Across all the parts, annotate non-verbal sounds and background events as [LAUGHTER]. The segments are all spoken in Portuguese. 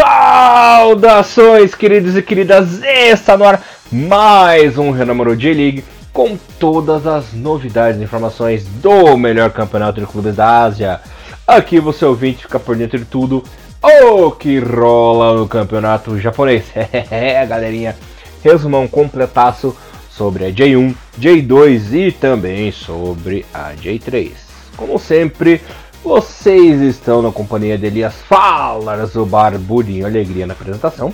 Saudações, queridos e queridas! Está no ar mais um Renamorou J-League com todas as novidades e informações do melhor campeonato de clubes da Ásia. Aqui você ouvinte fica por dentro de tudo o que rola no campeonato japonês. [LAUGHS] É, galerinha, resumão completaço sobre a J1, J2 e também sobre a J3. Como sempre, vocês estão na companhia de Elias Falas, o Barbudinho Alegria na apresentação.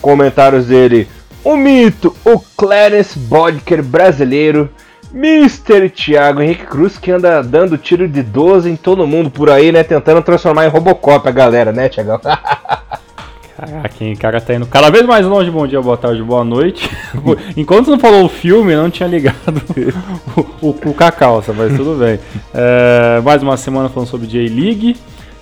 Comentários dele, o mito, o Clarence Bodker brasileiro, Mr. Thiago Henrique Cruz, que anda dando tiro de 12 em todo mundo por aí, né? Tentando transformar em Robocop a galera, né, Thiago? [LAUGHS] Caraca, o cara tá indo cada vez mais longe. Bom dia, boa tarde, boa noite. [LAUGHS] Enquanto não falou o filme, não tinha ligado o, o, o Cacau, mas tudo bem. É, mais uma semana falando sobre J-League.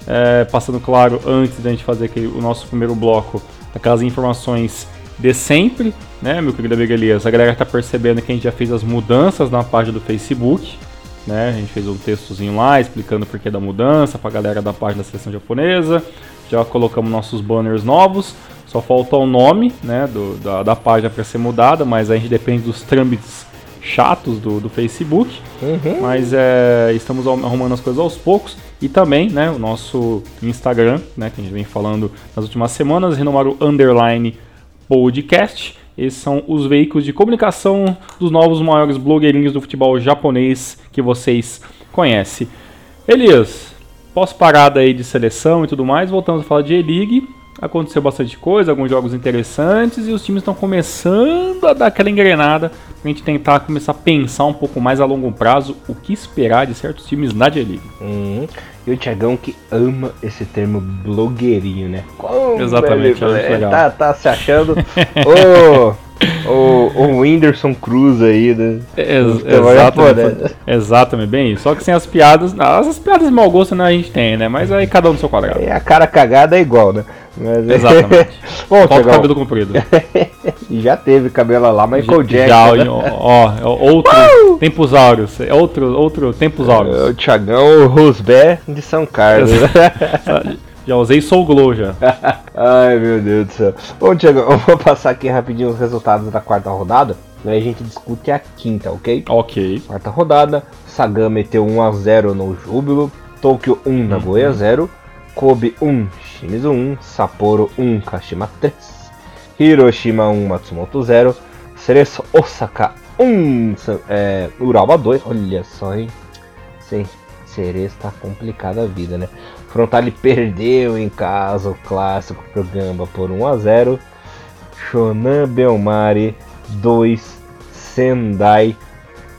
É, passando claro, antes da gente fazer aquele, o nosso primeiro bloco, aquelas informações de sempre, né, meu querido amigo Elias? A galera tá percebendo que a gente já fez as mudanças na página do Facebook. Né? A gente fez um textozinho lá explicando o porquê da mudança pra galera da página da seleção japonesa já colocamos nossos banners novos. Só falta o nome né, do, da, da página para ser mudada, mas a gente depende dos trâmites chatos do, do Facebook. Uhum. Mas é, estamos arrumando as coisas aos poucos. E também né, o nosso Instagram, né, que a gente vem falando nas últimas semanas, renomaram o Underline Podcast. Esses são os veículos de comunicação dos novos maiores blogueirinhos do futebol japonês que vocês conhecem. Elias, pós-parada aí de seleção e tudo mais, voltamos a falar de E-League. Aconteceu bastante coisa, alguns jogos interessantes e os times estão começando a dar aquela engrenada pra gente tentar começar a pensar um pouco mais a longo prazo o que esperar de certos times na J-League. Uhum. E o Thiagão que ama esse termo blogueirinho, né? Como Exatamente, ele, é tá, tá se achando. [LAUGHS] oh, o, [LAUGHS] Whindersson Cruz aí, né? Ex exatamente, exatamente, bem isso. Só que sem as piadas. As piadas de mau gosto né, a gente tem, né? Mas aí cada um no seu quadrado. E a cara cagada é igual, né? Mas... Exatamente. [LAUGHS] Bom, Falta cabelo comprido. e [LAUGHS] já teve cabelo lá, Michael Jackson. Já, né? ó, ó, outro uh! Tempos Áureos. É outro, outro Tempos Áureos. É, o Thiagão Rosbé de São Carlos. Já usei Soul Glow já. [LAUGHS] Ai meu Deus do céu. Bom, Thiago, eu vou passar aqui rapidinho os resultados da quarta rodada. Aí a gente discute a quinta, ok? Ok. Quarta rodada, Sagan meteu 1x0 no Júbilo, Tokyo 1, Nagoya 0, uhum. Kobe 1, Shimizu 1, Sapporo 1, Kashima 3, Hiroshima 1, Matsumoto 0, Cereço Osaka 1, é, Uraba 2, olha só, hein? Sim, Cereço tá complicada a vida, né? Frontale perdeu em casa o clássico pro Gamba por 1 a 0. Shonan Belmari 2, Sendai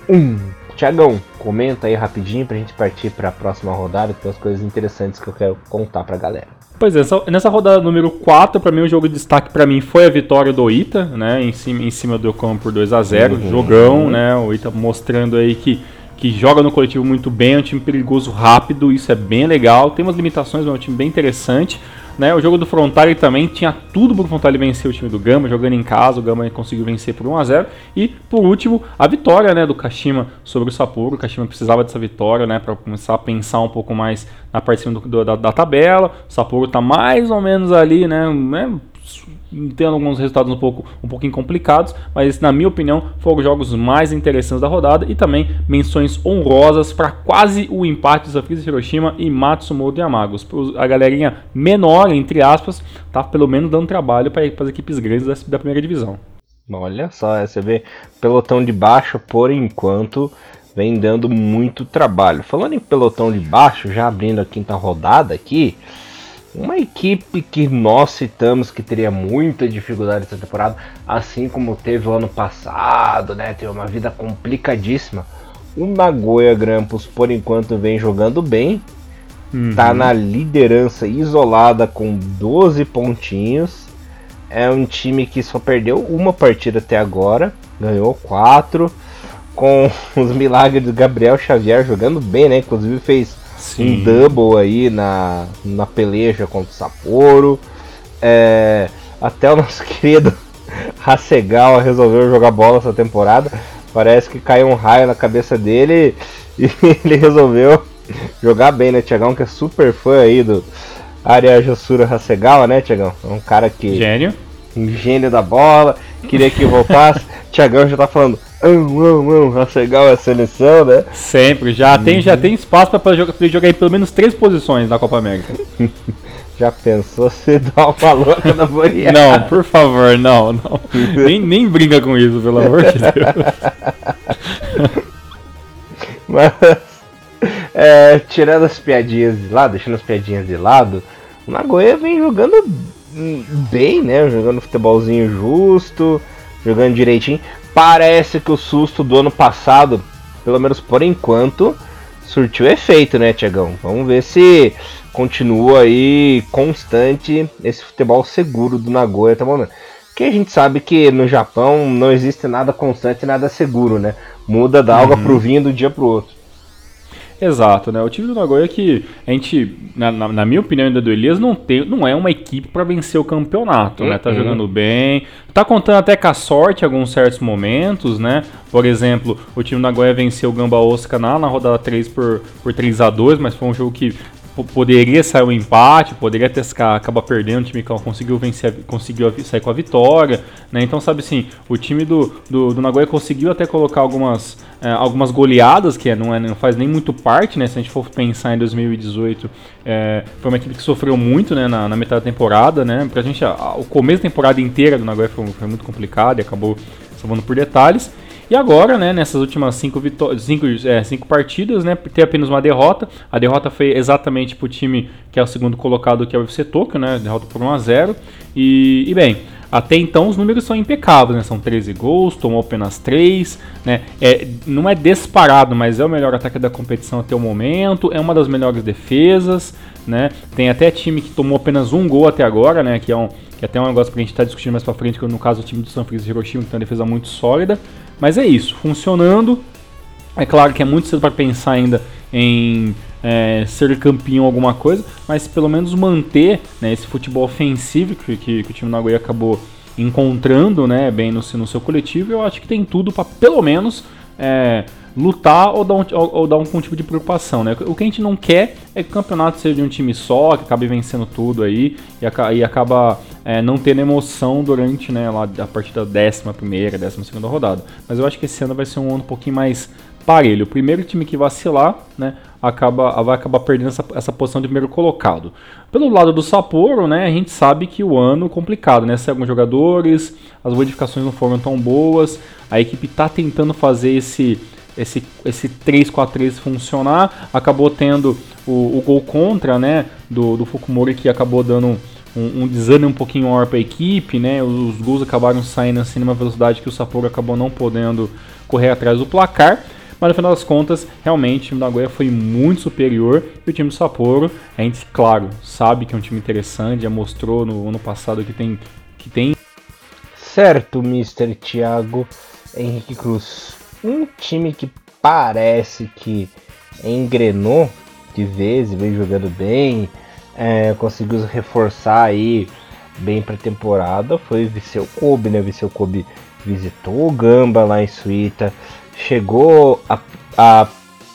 1. Tiagão, comenta aí rapidinho pra gente partir para a próxima rodada, que tem as coisas interessantes que eu quero contar pra galera. Pois é, nessa rodada número 4, para mim o jogo de destaque para mim foi a vitória do Ita, né, em cima, em cima do Ocon por 2 a 0, uhum. jogão, né, o Ita mostrando aí que que joga no coletivo muito bem, é um time perigoso rápido, isso é bem legal. Tem umas limitações, mas é um time bem interessante. Né? O jogo do Frontale também tinha tudo para o Frontale vencer o time do Gama, jogando em casa, o Gama conseguiu vencer por 1 a 0 E por último, a vitória né, do Kashima sobre o Sapporo. O Kashima precisava dessa vitória né, para começar a pensar um pouco mais na parte do, do, da, da, tabela. O Sapporo está mais ou menos ali, né, né tendo alguns resultados um pouco um pouquinho complicados, mas na minha opinião foram os jogos mais interessantes da rodada e também menções honrosas para quase o empate dos de Hiroshima e Matsumoto Yamagos. A galerinha menor, entre aspas, tá pelo menos dando trabalho para as equipes grandes da, da primeira divisão. Olha só, você vê pelotão de baixo, por enquanto, vem dando muito trabalho. Falando em pelotão de baixo, já abrindo a quinta rodada aqui, uma equipe que nós citamos que teria muita dificuldade essa temporada, assim como teve o ano passado, né? Teve uma vida complicadíssima. O Nagoya Grampus, por enquanto, vem jogando bem. Uhum. Tá na liderança isolada com 12 pontinhos. É um time que só perdeu uma partida até agora, ganhou quatro. Com [LAUGHS] os milagres do Gabriel Xavier jogando bem, né? Inclusive fez Sim. um double aí na, na peleja contra o Sapporo. É, até o [LAUGHS] nosso querido Hasegawa resolveu jogar bola essa temporada. Parece que caiu um raio na cabeça dele [LAUGHS] e ele resolveu jogar bem, né? Tiagão, que é super fã aí do, Arya Josura Hasegawa, né, Tiagão? É um cara que. Gênio. Um gênio da bola. Queria que voltasse. [LAUGHS] Tiagão já tá falando. Amo, amo, Hasegawa é a seleção, né? Sempre, já, uhum. tem, já tem espaço para jogar, jogar em pelo menos três posições na Copa América. [LAUGHS] Já pensou se dá uma louca na Boreal? Não, por favor, não, não. nem, nem brinca com isso, pelo amor de Deus. [LAUGHS] Mas, é, tirando as piadinhas de lado, deixando as piadinhas de lado, o Nagoya vem jogando bem, né? Jogando futebolzinho justo, jogando direitinho. Parece que o susto do ano passado, pelo menos por enquanto, surtiu efeito, né, Tiagão? Vamos ver se continua aí constante esse futebol seguro do Nagoya até o momento. Porque a gente sabe que no Japão não existe nada constante, nada seguro, né? Muda da água uhum. pro vinho do dia pro outro. Exato, né? O time do Nagoya que a gente, na, na, na minha opinião ainda do Elias, não, tem, não é uma equipe para vencer o campeonato, uhum. né? Tá uhum. jogando bem, tá contando até com a sorte em alguns certos momentos, né? Por exemplo, o time do Nagoya venceu o Gamba Osaka na, na rodada 3 por, por 3 a 2 mas foi um jogo que poderia sair um empate, poderia ter, acabar perdendo, o time que conseguiu vencer, conseguiu sair com a vitória, né? Então, sabe assim, o time do, do, do Nagoya conseguiu até colocar algumas, é, algumas goleadas, que é, não, é, não faz nem muito parte, né? Se a gente for pensar em 2018, é, foi uma equipe que sofreu muito, né, na, na metade da temporada, né? Pra gente, a, a, o começo da temporada inteira do Nagoya foi, foi muito complicado e acabou salvando por detalhes. E agora, né, nessas últimas cinco, cinco, é, cinco partidas, né, tem apenas uma derrota. A derrota foi exatamente para o time que é o segundo colocado, que é o UFC Tokyo, né, derrota por 1 a 0 e, e bem, até então os números são impecáveis, né? São 13 gols, tomou apenas 3, né? É, não é disparado, mas é o melhor ataque da competição até o momento, é uma das melhores defesas, né? Tem até time que tomou apenas um gol até agora, né? Que é, um, que é até um negócio que a gente está discutindo mais pra frente, que no caso o time do San Francisco Hiroshima, que tem uma defesa muito sólida. Mas é isso, funcionando. É claro que é muito cedo para pensar ainda em é, ser campeão alguma coisa, mas pelo menos manter né, esse futebol ofensivo que, que, que o time do Nagoya acabou encontrando né, bem no, no seu coletivo, eu acho que tem tudo para pelo menos é, lutar ou dar, um, ou, ou dar um, um, tipo de preocupação. Né? O que a gente não quer é que o campeonato seja de um time só, que acabe vencendo tudo aí e, e acaba é, não tendo emoção durante né, lá, a partir da 11 primeira, 12 segunda rodada. Mas eu acho que esse ano vai ser um ano um pouquinho mais parelho. O primeiro time que vacilar, né, acaba, vai acabar perdendo essa, essa posição de primeiro colocado. Pelo lado do Sapporo, né, a gente sabe que o ano é complicado, né, sem alguns jogadores, as modificações não foram tão boas, a equipe está tentando fazer esse esse, esse 3-4-3 funcionar, acabou tendo o, o, gol contra, né, do, do Fukumori que acabou dando um, um desânimo um pouquinho maior para a equipe, né, os, gols acabaram saindo assim numa velocidade que o Sapporo acabou não podendo correr atrás do placar, mas no final das contas, realmente o time do Nagoya foi muito superior e o time do Sapporo, a gente, claro, sabe que é um time interessante, já mostrou no ano passado que tem. Que tem... Certo, Mr. Thiago Henrique Cruz. Um time que parece que engrenou de vez e vem jogando bem, é, conseguiu reforçar aí bem para temporada foi Viseu Kobe, né? Viseu Kobe visitou o Gamba lá em Suíta, chegou a, a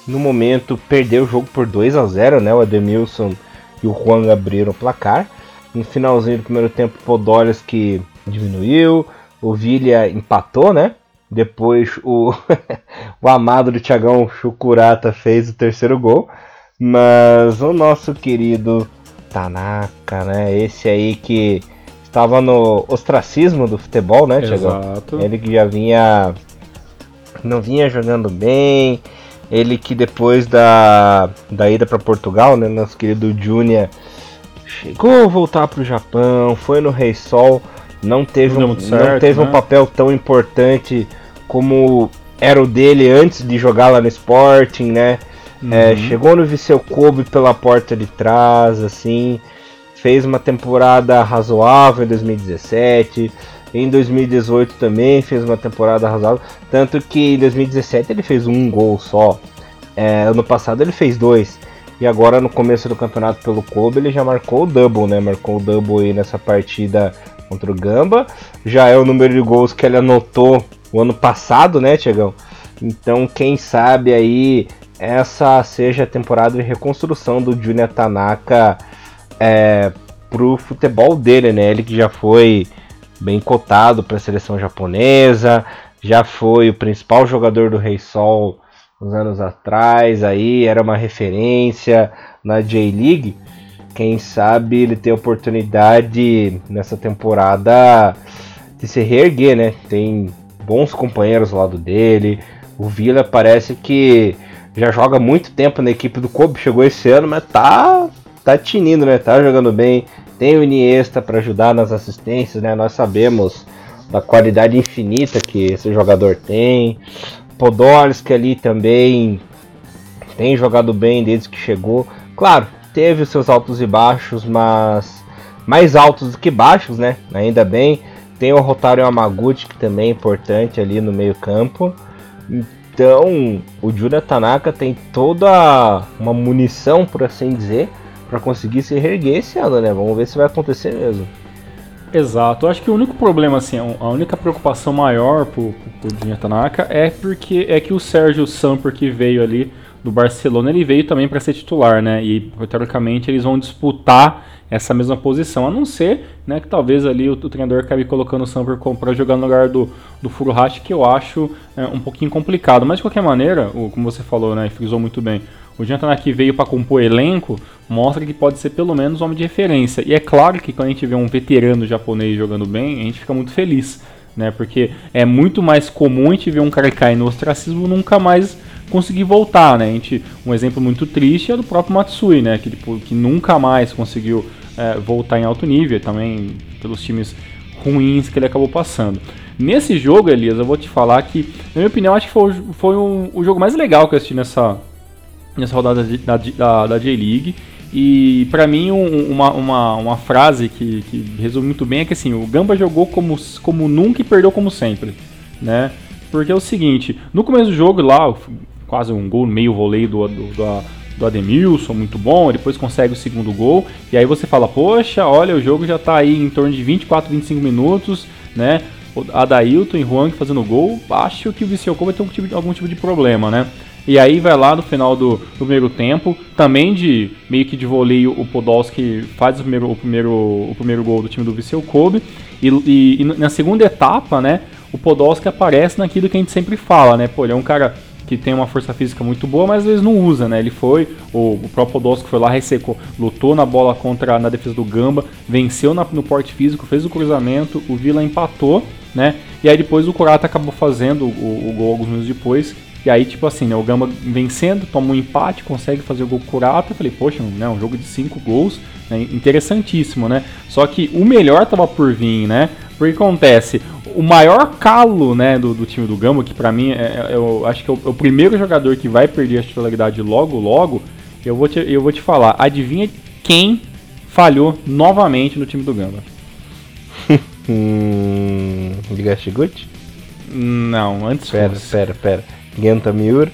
no momento perder o jogo por 2 a 0 né? O Ademilson e o Juan abriram o placar. No finalzinho do primeiro tempo, Podolski diminuiu, o Villa empatou, né? Depois o, [LAUGHS] o amado do Thiagão Chucurata fez o terceiro gol. Mas o nosso querido Tanaka, né? Esse aí que estava no ostracismo do futebol, né, Thiagão? Exato. Ele que já vinha não vinha jogando bem. Ele que depois da, da ida para Portugal, né, nosso querido Júnior chegou a voltar para o Japão, foi no Rei Sol, não teve, não um, certo, não teve né? um papel tão importante como era o dele antes de jogar lá no Sporting, né? É, uhum. É, chegou no Viseu Kobe pela porta de trás, assim, fez uma temporada razoável em 2017 em 2018 também fez uma temporada razoável. Tanto que em 2017 ele fez um gol só. É, ano passado ele fez dois. E agora no começo do campeonato pelo Kobe ele já marcou o double, né? Marcou o double aí nessa partida contra o Gamba. Já é o número de gols que ele anotou o ano passado, né, Tiagão? Então quem sabe aí essa seja a temporada de reconstrução do Junior Tanaka é, pro futebol dele, né? Ele que já foi bem cotado para a seleção japonesa, já foi o principal jogador do Rei Sol uns anos atrás, aí era uma referência na J-League. Quem sabe ele tem oportunidade nessa temporada de se reerguer, né? Tem bons companheiros ao lado dele. O Vila parece que já joga muito tempo na equipe do Kobe, chegou esse ano, mas tá tá tinindo, né? Tá jogando bem. Tem o Iniesta para ajudar nas assistências, né? Nós sabemos da qualidade infinita que esse jogador tem. Podolski ali também tem jogado bem desde que chegou. Claro, teve os seus altos e baixos, mas mais altos do que baixos, né? Ainda bem. Tem o Rotário Amaguchi, que também é importante ali no meio-campo. Então, o Jura Tanaka tem toda uma munição, por assim dizer, para conseguir se reerguer esse ano, né? Vamos ver se vai acontecer mesmo. Exato. Eu acho que o único problema, assim, a única preocupação maior pro, pro, pro Dinha Tanaka é porque é que o Sérgio Samper que veio ali do Barcelona, ele veio também para ser titular, né? E teoricamente eles vão disputar essa mesma posição, a não ser né, que talvez ali o, o treinador acabe colocando o Samper para jogar no lugar do, do Furuhashi, que eu acho é, um pouquinho complicado. Mas de qualquer maneira, o, como você falou, né, frisou muito bem, o Jantanaki veio para compor elenco, mostra que pode ser pelo menos homem de referência. E é claro que quando a gente vê um veterano japonês jogando bem, a gente fica muito feliz, né? Porque é muito mais comum a gente ver um cara cair no ostracismo nunca mais conseguir voltar, né? A gente, um exemplo muito triste é do próprio Matsui, né? Que, tipo, que nunca mais conseguiu é, voltar em alto nível, também pelos times ruins que ele acabou passando. Nesse jogo, Elias, eu vou te falar que, na minha opinião, acho que foi, foi um, o jogo mais legal que eu assisti nessa, nessa rodada da, da, da J-League. E para mim um, uma, uma, uma frase que, que, resume muito bem é que assim, o Gamba jogou como, como nunca e perdeu como sempre, né? Porque é o seguinte, no começo do jogo lá, quase um gol, meio voleio do, do, do, do Ademilson, muito bom, depois consegue o segundo gol, e aí você fala, poxa, olha, o jogo já tá aí em torno de 24, 25 minutos, né? Adailton e Juan fazendo gol, acho que o Viciocô vai ter algum tipo, de, algum tipo de problema, né? E aí vai lá no final do, do, primeiro tempo, também de meio que de voleio, o Podolski faz o primeiro, o primeiro, o primeiro gol do time do Viseu Kobe. E, e, e, na segunda etapa, né, o Podolski aparece naquilo que a gente sempre fala, né? Pô, ele é um cara que tem uma força física muito boa, mas às vezes não usa, né? Ele foi, o, o próprio Podolski foi lá, ressecou, lutou na bola contra na defesa do Gamba, venceu na, no porte físico, fez o cruzamento, o Vila empatou, né? E aí depois o Kurata acabou fazendo o, o gol alguns minutos depois e aí, tipo assim, né, o Gamba vencendo, toma um empate, consegue fazer o gol curata. Eu falei, poxa, né, um jogo de cinco gols, né, interessantíssimo, né? Só que o melhor tava por vir, né? Porque acontece, o maior calo, né, do, do time do Gamba, que para mim é, é, eu acho que é o, é o, primeiro jogador que vai perder a titularidade logo, logo, eu vou te, eu vou te falar, adivinha quem falhou novamente no time do Gamba? [LAUGHS] hum, Ligashiguchi? Não, antes Pera, fosse. pera, pera. Genta Miura?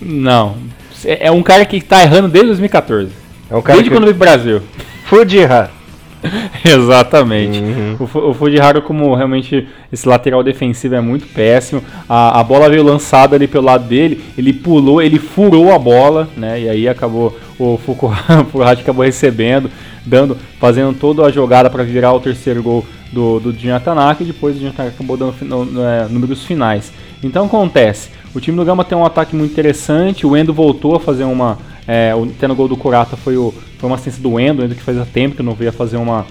Não. É, é um cara que tá errando desde 2014. É um cara desde que... quando veio pro Brasil. Fujihara. [LAUGHS] Exatamente. Uhum. O, o Fujihara, como realmente esse lateral defensivo é muito péssimo. A, a bola veio lançada ali pelo lado dele, ele pulou, ele furou a bola, né? E aí acabou o [LAUGHS] Fukuhashi acabou recebendo, dando, fazendo toda a jogada para virar o terceiro gol do, do Tanaka e depois o Tanaka acabou dando no, é, números finais. Então acontece, o time do Gama tem um ataque muito interessante, o Endo voltou a fazer uma. É, o tendo gol do Kurata foi, o, foi uma assistência do Endo, Endo que fazia tempo que não veio fazer uma,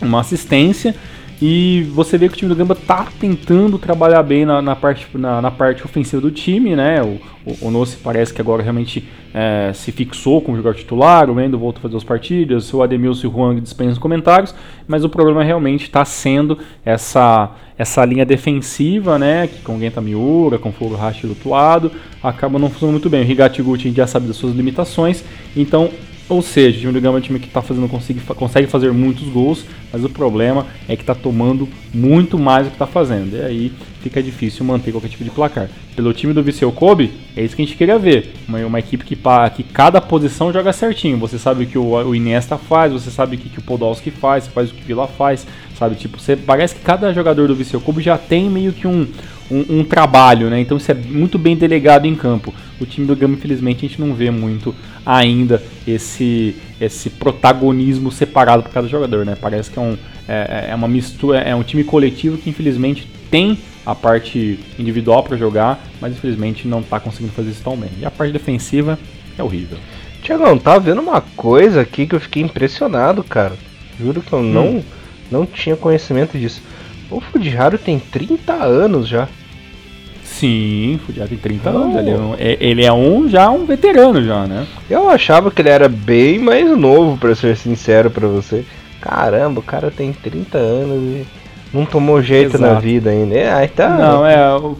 uma assistência. E você vê que o time do Gamba tá tentando trabalhar bem na, na parte, na, na, parte ofensiva do time, né? O, o, o Nossi parece que agora realmente é, se fixou como jogador titular, o Mendo voltou a fazer as partidas, o Ademilson e o Juan dispensam comentários, mas o problema realmente está sendo essa, essa linha defensiva, né? Que com Genta Miura, com Fogo Hashi do outro lado, acaba não funcionando muito bem. O Higatiguchi já sabe das suas limitações, então ou seja, o time do Gama é um time que está fazendo, consegue, consegue fazer muitos gols, mas o problema é que está tomando muito mais do que está fazendo. E aí fica difícil manter qualquer tipo de placar. Pelo time do Viseu Kobe, é isso que a gente queria ver. Uma, uma equipe que, que cada posição joga certinho. Você sabe o que o, o Iniesta faz, você sabe o que, que o Podolski faz, você faz o que o Vila faz, sabe? Tipo, você, parece que cada jogador do Viseu Kobe já tem meio que um, um, um, trabalho, né? Então isso é muito bem delegado em campo. O time do Gama, infelizmente, a gente não vê muito ainda esse, esse protagonismo separado para cada jogador, né? Parece que é, um, é, é, uma mistura, é um time coletivo que infelizmente tem a parte individual para jogar, mas infelizmente não está conseguindo fazer isso tão bem. E a parte defensiva é horrível. Tiagão, tá vendo uma coisa aqui que eu fiquei impressionado, cara. Juro que eu hum. não, não tinha conhecimento disso. O Fujiharo tem 30 anos já. Sim, Fujiharo tem 30 oh. anos. Ele é, um, é, ele é um já um veterano já, né? Eu achava que ele era bem mais novo, para ser sincero para você. Caramba, o cara tem 30 anos e não tomou jeito Exato. na vida ainda. É, aí tá. Não, é. O,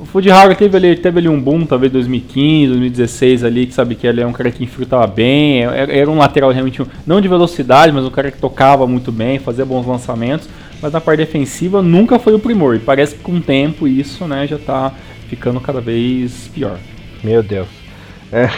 o Food teve ali, teve ali um boom, talvez 2015, 2016 ali, que sabe que ele é um cara que infiltrava bem, era, era, um lateral realmente, não de velocidade, mas um cara que tocava muito bem, fazia bons lançamentos, mas na parte defensiva nunca foi o primor, e parece que com o tempo isso né, já tá ficando cada vez pior. Meu Deus. É.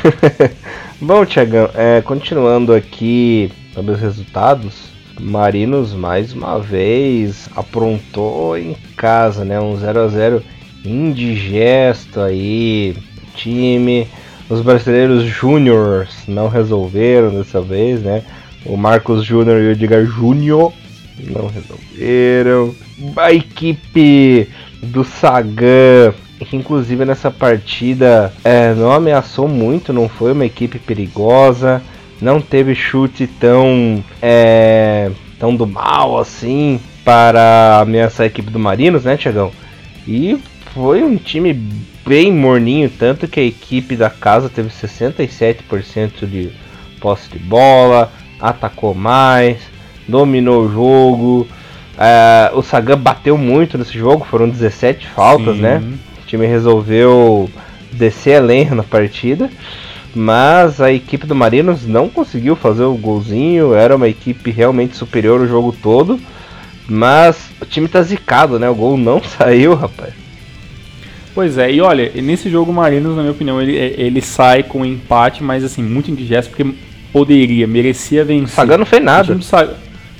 [LAUGHS] Bom, Tiagão, é, continuando aqui sobre os resultados, Marinos mais uma vez aprontou em casa, né? Um 0 a 0 indigesto aí. Time, os brasileiros júniores não resolveram dessa vez, né? O Marcos Júnior e o Edgar Júnior não resolveram. A equipe do Sagan, que inclusive nessa partida é, não ameaçou muito, não foi uma equipe perigosa não teve chute tão é, tão do mal assim para ameaçar a equipe do Marinos, né, Tiagão? E foi um time bem morninho, tanto que a equipe da casa teve 67% de posse de bola, atacou mais, dominou o jogo. É, o Sagan bateu muito nesse jogo, foram 17 faltas, Sim. né? O time resolveu descer a lenha na partida mas a equipe do Marinos não conseguiu fazer o golzinho, era uma equipe realmente superior o jogo todo, mas o time tá zicado, né? O gol não [LAUGHS] saiu, rapaz. Pois é, e olha, nesse jogo o Marinos, na minha opinião, ele, ele sai com um empate, mas assim, muito indigesto, porque poderia, merecia vencer. Sagan não fez nada.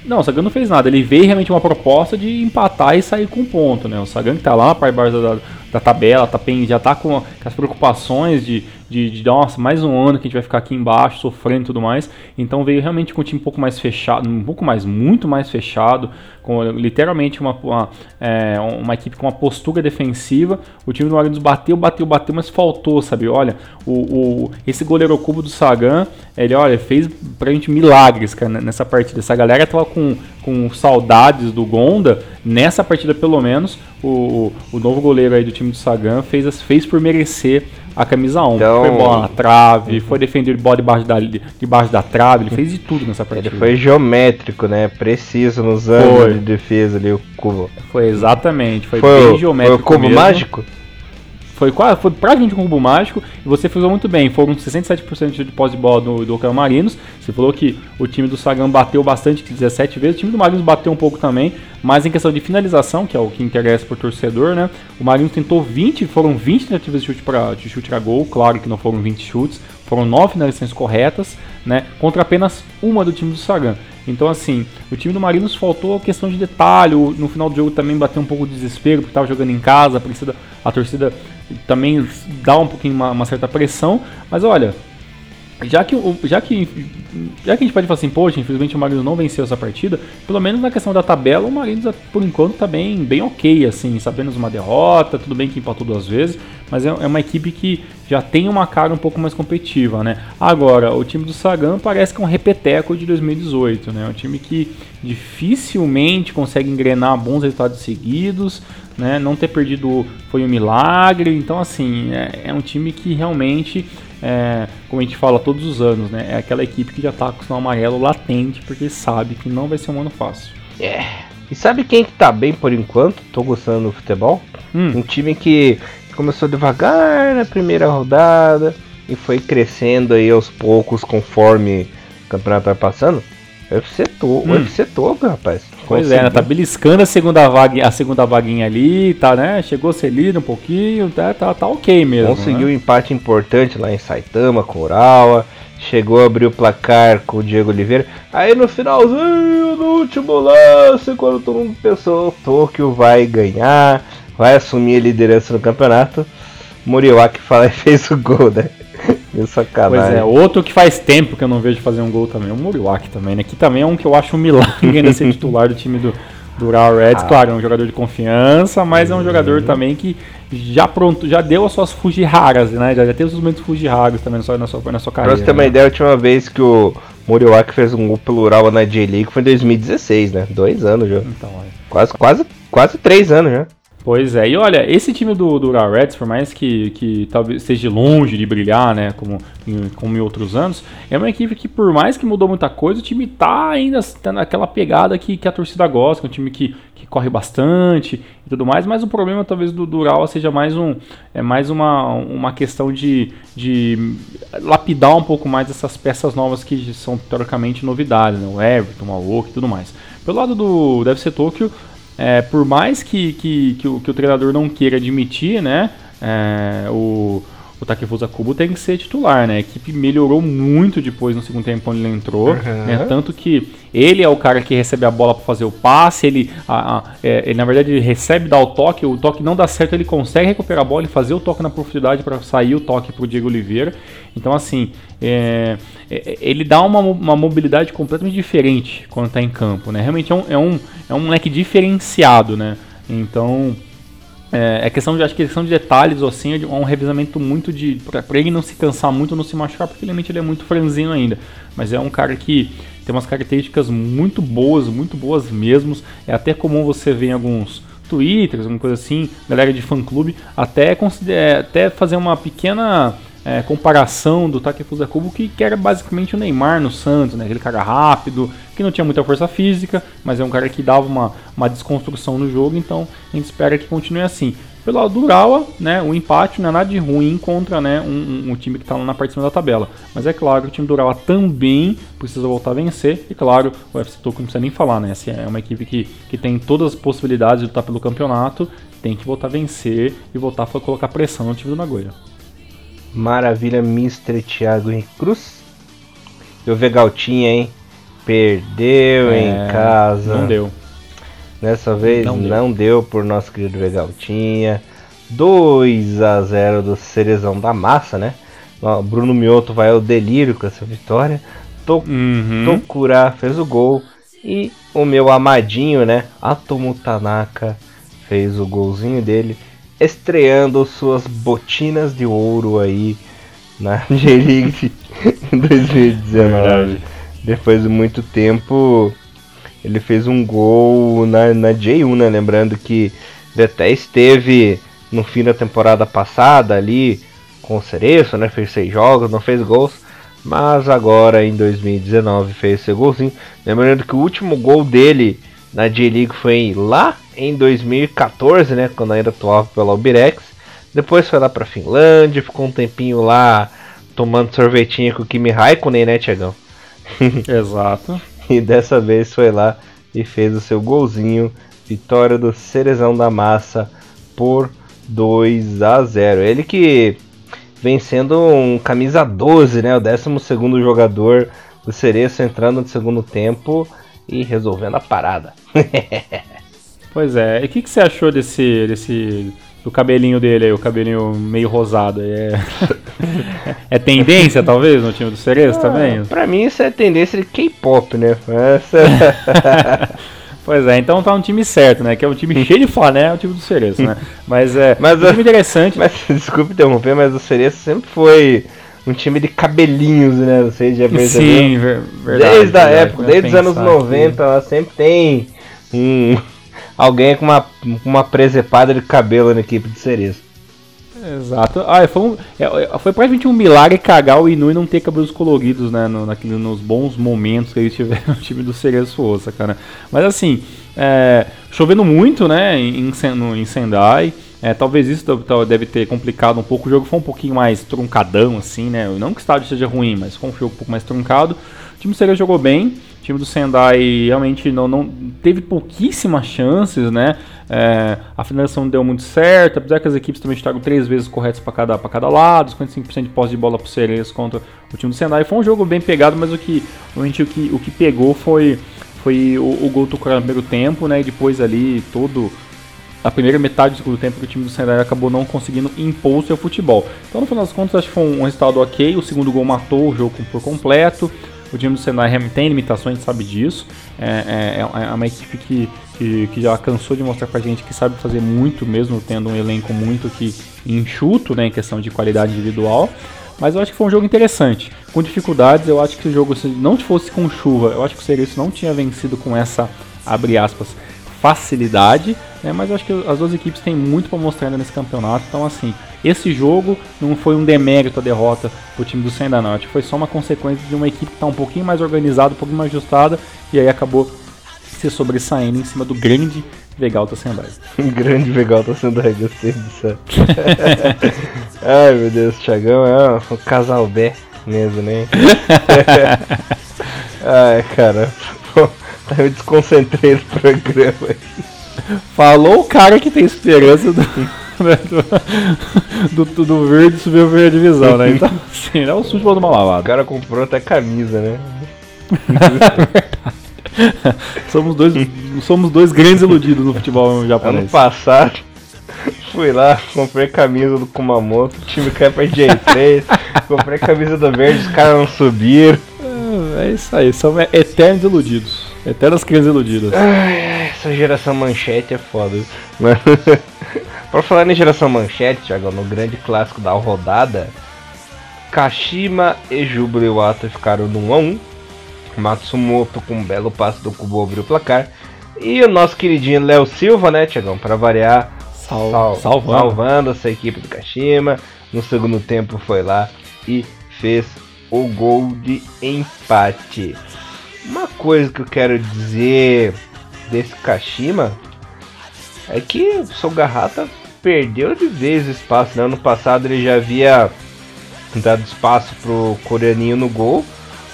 Não, o Sagan não fez nada. Ele veio realmente uma proposta de empatar e sair com um ponto, né? O Sagan que tá lá na parte da, da tabela, tá, já tá com, as preocupações de de, de, nossa, mais um ano que a gente vai ficar aqui embaixo, sofrendo e tudo mais. Então veio realmente com um time um pouco mais fechado, um pouco mais, muito mais fechado, com literalmente uma, uma, é, uma equipe com uma postura defensiva. O time do Marinos bateu, bateu, bateu, mas faltou, sabe? Olha, o, o, esse goleiro cubo do Sagan, ele, olha, fez pra gente milagres, cara, nessa partida. Essa galera tava com, com saudades do Gonda, nessa partida pelo menos, o, o novo goleiro aí do time do Sagan fez, fez por merecer a camisa 1. Então, foi bola na trave, foi defender bola debaixo da, debaixo da trave, ele fez de tudo nessa partida. Ele foi geométrico, né? Preciso nos anos de defesa ali, o cubo. Foi exatamente, foi, foi bem geométrico. Foi o cubo mesmo. mágico? Foi, quase, foi praticamente um cubo mágico e você fez muito bem. Foram 67% de posse de bola do, do Marinos. Você falou que o time do Sagan bateu bastante, 17 vezes. O time do Marinos bateu um pouco também, mas em questão de finalização, que é o que interessa para o torcedor, né? O Marinos tentou 20, foram 20 tentativas de chute para chute a gol. Claro que não foram 20 chutes, foram 9 finalizações corretas, né? Contra apenas uma do time do Sagan. Então, assim, o time do Marinos faltou questão de detalhe. No final do jogo também bateu um pouco de desespero, porque estava jogando em casa, a torcida, a torcida também dá um pouquinho uma, uma certa pressão. Mas olha, já que, já que já que a gente pode falar assim, poxa, infelizmente o Marinos não venceu essa partida, pelo menos na questão da tabela, o Marinos por enquanto tá bem, bem ok, assim, sabendo uma derrota, tudo bem que empatou duas vezes, mas é, é, uma equipe que já tem uma cara um pouco mais competitiva, né? Agora, o time do Sagan parece que é um repeteco de 2018, né? É um time que dificilmente consegue engrenar bons resultados seguidos, né? Não ter perdido foi um milagre, então assim, é, é um time que realmente é, como a gente fala todos os anos, né? É aquela equipe que já tá com o sinal amarelo latente, porque sabe que não vai ser um ano fácil. É. E sabe quem que tá bem por enquanto? Tô gostando do futebol? Hum. Um time que começou devagar na primeira rodada e foi crescendo aí aos poucos conforme o campeonato vai passando. O UFC, to hum. o UFC todo, rapaz. Pois Conseguiu. é, né? tá beliscando a segunda, vaga, a segunda vaguinha ali, tá, né? Chegou a ser líder um pouquinho, tá, tá, tá ok mesmo. Conseguiu né? um empate importante lá em Saitama com Urawa. Chegou a abrir o placar com o Diego Oliveira. Aí no finalzinho, no último lance, quando todo mundo pensou, Tóquio vai ganhar. Vai assumir a liderança no campeonato. Moriwaki fala e [LAUGHS] fez o gol, né? Que sacanagem. Pois é, outro que faz tempo que eu não vejo fazer um gol também, o Moriwaki também, né? Que também é um que eu acho um milagre ainda ser [LAUGHS] titular do time do, do Real Reds. Ah. Claro, é um jogador de confiança, mas é um jogador uhum. também que já pronto, já deu as suas raras, né? Já, já teve os momentos raros também na sua, na sua, na sua carreira. Pra você ter uma né? ideia, a última vez que o Moriwaki fez um gol pelo Ural na J-League foi em 2016, né? Dois anos já. Então, é. Quase, quase, quase três anos já. Pois é, e olha, esse time do, do Reds, por mais que, que talvez esteja longe de brilhar, né, como em, como em outros anos, é uma equipe que, por mais que mudou muita coisa, o time tá ainda tá naquela pegada que, que a torcida gosta, um time que, que corre bastante e tudo mais, mas o problema talvez do, do seja mais, um, é mais uma, uma questão de, de lapidar um pouco mais essas peças novas que são teoricamente novidades, né, o Everton, o Aoki e tudo mais. Pelo lado do Deve ser Tokyo, é, por mais que, que, que, o, que o treinador não queira admitir, né, é, o, o Takefusa Kubo tem que ser titular, né? A equipe melhorou muito depois no segundo tempo quando ele entrou, uhum. né? Tanto que ele é o cara que recebe a bola para fazer o passe, ele, a, a, é, ele, na verdade ele recebe, dá o toque, o toque não dá certo, ele consegue recuperar a bola e fazer o toque na profundidade para sair o toque para o Diego Oliveira. Então assim, é, é, ele dá uma, uma mobilidade completamente diferente quando está em campo, né? Realmente é um, é um, é um moleque diferenciado, né? Então é, é, questão de, acho que é questão de detalhes, assim, é um revisamento muito de. para ele não se cansar muito, não se machucar, porque realmente ele é muito franzino ainda. Mas é um cara que tem umas características muito boas, muito boas mesmo. É até comum você ver em alguns twitters, alguma coisa assim, galera de fã clube, até, até fazer uma pequena é, comparação do Takefusa Kubo, que, que era basicamente o Neymar no Santos, né? aquele cara rápido, que não tinha muita força física, mas é um cara que dava uma, uma desconstrução no jogo, então a gente espera que continue assim. Pelo lado do Urawa, né, o empate não é nada de ruim contra né, um, um, time que está lá na parte de cima da tabela. Mas é claro que o time do Urawa também precisa voltar a vencer. E claro, o FC Tokyo não precisa nem falar, né? Assim, é uma equipe que, que tem todas as possibilidades de lutar pelo campeonato. Tem que voltar a vencer e voltar a colocar pressão no time do Nagoya. Maravilha, Mr. Thiago Henrique Cruz. Eu ver Galtinha, hein? Perdeu é, em casa. Não deu. Dessa vez não, não deu. deu por nosso querido Vegaltinha. 2 a 0 do Cerezão da Massa, né? O Bruno Mioto vai ao delírio com essa vitória. Uhum. Tokura fez o gol. E o meu amadinho, né? Atomo Tanaka fez o golzinho dele estreando suas botinas de ouro aí na [LAUGHS] J-League 2019. Depois de muito tempo, ele fez um gol na, na J1, né? Lembrando que ele até esteve no fim da temporada passada ali com o Cereço, né? Fez seis jogos, não fez gols. Mas agora em 2019 fez seu golzinho. Lembrando que o último gol dele na J-League foi lá em 2014, né, quando ainda atuava pela Albirex. Depois foi lá para Finlândia, ficou um tempinho lá tomando sorvetinho com o Kimi Raikkonen, né, Tiagão? [LAUGHS] Exato. e dessa vez foi lá e fez o seu golzinho, vitória do Cerezão da Massa por 2 a 0. Ele que vem sendo um camisa 12, né, o 12 segundo jogador do Cereço entrando no segundo tempo e resolvendo a parada. [LAUGHS] pois é, e o que, que você achou desse, desse do cabelinho dele aí, o cabelinho meio rosado? É, [LAUGHS] é tendência, talvez, no time do Cerezo ah, também? Pra mim isso é tendência de K-pop, né? [LAUGHS] pois é, então tá um time certo, né? Que é um time cheio de flané, é o time do Cerezo, né? Mas é mas, um time interessante. Mas, desculpe interromper, mas o Cerezo sempre foi um time de cabelinhos, né? Vocês já perceberam? Sim, verdade. Desde a época, desde os anos 90, ela sempre tem um, [LAUGHS] alguém com uma, uma presepada de cabelo na equipe de cereça. Exato. Ah, foi, um, é, é, foi praticamente um milagre cagar o Inu e não ter cabelos coloridos, né? No, nos bons momentos que eles tiveram [LAUGHS] no time do Cereço Força, cara. Mas assim, é, chovendo muito, né? Em, no, em Sendai. É, talvez isso deve ter complicado um pouco. O jogo foi um pouquinho mais truncadão, assim, né? Não que o estádio seja ruim, mas foi um jogo um pouco mais truncado. O time do Sega jogou bem. O time do Sendai realmente não, não teve pouquíssimas chances, né? É, a finalização não deu muito certo, apesar que as equipes também estavam três vezes corretas para cada, cada lado, 55% de posse de bola para o Cereço contra o time do Sendai. Foi um jogo bem pegado, mas o que, realmente, o que, o que pegou foi, foi o, o gol do primeiro tempo, né? E depois ali todo a primeira metade do segundo tempo que o time do Sendai acabou não conseguindo impor o seu futebol. Então, no final das contas, acho que foi um resultado ok. O segundo gol matou o jogo por completo. O time do Sendai tem limitações, sabe disso. É, é, é, é uma equipe que, que, que, já cansou de mostrar pra gente que sabe fazer muito, mesmo tendo um elenco muito que enxuto né, em questão de qualidade individual. Mas eu acho que foi um jogo interessante. Com dificuldades, eu acho que o jogo se não fosse com chuva, eu acho que o Serviço não tinha vencido com essa, abre aspas, facilidade, né? mas eu acho que as duas equipes têm muito para mostrar ainda nesse campeonato. Então, assim, esse jogo não foi um demérito a derrota do time do Senda, não. Acho que foi só uma consequência de uma equipe que está um pouquinho mais organizada, um pouquinho mais ajustada, e aí acabou se sobressaindo em cima do grande Vegalta Sendai. [LAUGHS] grande Vegalta Sendai, gostei disso. [LAUGHS] Ai meu Deus, o Thiagão é um casal B mesmo, né? [LAUGHS] Ai, cara. Eu desconcentrei no programa. Falou o cara que tem esperança do, [LAUGHS] do, do, do verde subir a primeira divisão, né? Então, [LAUGHS] assim, é o sujo do malavado. O cara comprou até camisa, né? [LAUGHS] somos, dois, somos dois grandes iludidos no futebol japonês. Ano passado, fui lá, comprei camisa do Kumamoto, o time caiu pra J3, comprei camisa do verde, os caras não subiram. É, é isso aí, são eternos iludidos. Eternas crianças iludidas. Ai, essa geração manchete é foda. Mas, [LAUGHS] pra falar em geração manchete, Thiago, no grande clássico da rodada, Kashima e Júbilo Iwata ficaram no 1x1. Matsumoto com um belo passo do Kubo abriu o placar. E o nosso queridinho Léo Silva, né, Tiagão, para variar, Sal sal salvando. salvando essa equipe do Kashima. No segundo tempo foi lá e fez o gol de empate. Uma coisa que eu quero dizer desse Kashima é que o Sogarrata perdeu de vez o espaço. Né? Ano passado ele já havia dado espaço pro coreaninho no gol.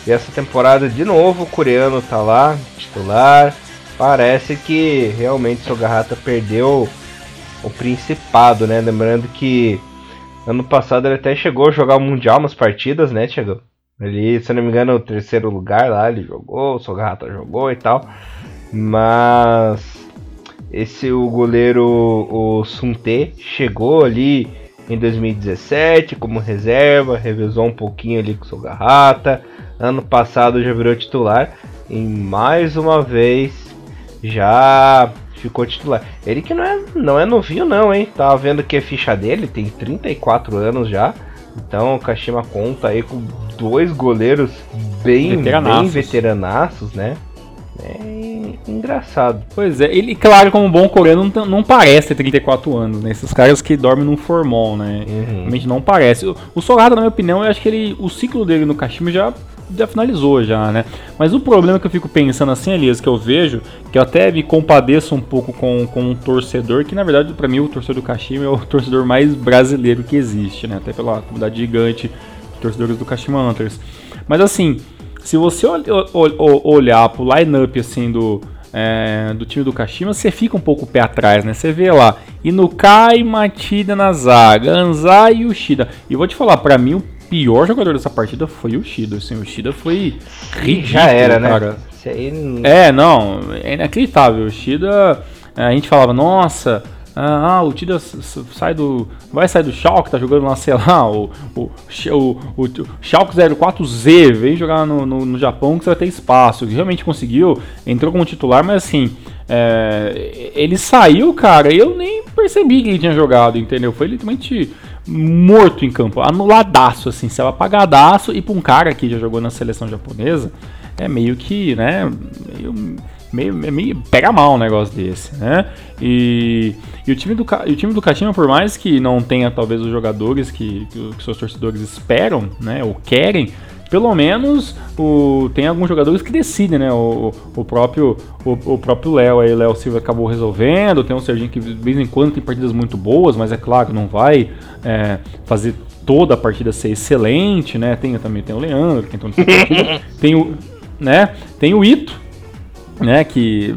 E essa temporada de novo o coreano tá lá, titular. Parece que realmente o Sogarrata perdeu o principado, né? Lembrando que ano passado ele até chegou a jogar o Mundial umas partidas, né, Thiago? Ele, se não me engano, o terceiro lugar lá, ele jogou, o Sogata jogou e tal. Mas esse o goleiro o Sunte chegou ali em 2017 como reserva, revezou um pouquinho ali com o Sogarrata. Ano passado já virou titular e mais uma vez já ficou titular. Ele que não é, não é novinho não, hein? Tava vendo que a ficha dele tem 34 anos já. Então o Kashima conta aí com dois goleiros bem veteranaços, bem veteranaços né? É engraçado. Pois é, ele, claro, como bom coreano, não, não parece ter 34 anos, né? Esses caras que dormem num formol, né? Uhum. Realmente não parece. O, o Sorada, na minha opinião, eu acho que ele, o ciclo dele no Kashima já já finalizou já, né? Mas o problema que eu fico pensando assim, Elias, que eu vejo, que eu até me compadeço um pouco com, com um torcedor, que na verdade para mim o torcedor do Kashima é o torcedor mais brasileiro que existe, né? Até pela comunidade gigante torcedores do Kashima Hunters. Mas assim, se você ol, ol, olhar pro line-up assim do, é, do time do Kashima, você fica um pouco o pé atrás, né? Você vê lá, Inukai, Matida na zaga, Anzai e Ushida. E vou te falar, para mim o pior jogador dessa partida foi o Shida. Assim, o Shida foi ridículo, Já era, né? cara. né? É, não, é inacreditável. O Shida, a gente falava, nossa, ah, o Tida sai do. Vai sair do Schalke, tá jogando lá, sei lá, o, o, o, o Schalke 04Z, veio jogar no, no, no, Japão que você vai ter espaço. Realmente conseguiu, entrou como titular, mas assim, é, ele saiu, cara, e eu nem percebi que ele tinha jogado, entendeu? Foi literalmente morto em campo, anuladaço, assim, saiu apagadaço, e pra um cara que já jogou na seleção japonesa, é meio que, né, meio, meio, meio pega mal um negócio desse, né, e, e o time do, o time do Kashima, por mais que não tenha talvez os jogadores que, que os seus torcedores esperam, né, ou querem, pelo menos o, tem alguns jogadores que decidem, né? O, o próprio o, o próprio Léo aí, Léo Silva acabou resolvendo. Tem um Serginho que de vez em quando tem partidas muito boas, mas é claro, não vai é, fazer toda a partida ser excelente, né? Tem também tem o Leandro, que entrou nessa [LAUGHS] tem o, né? Tem o Ito, né? Que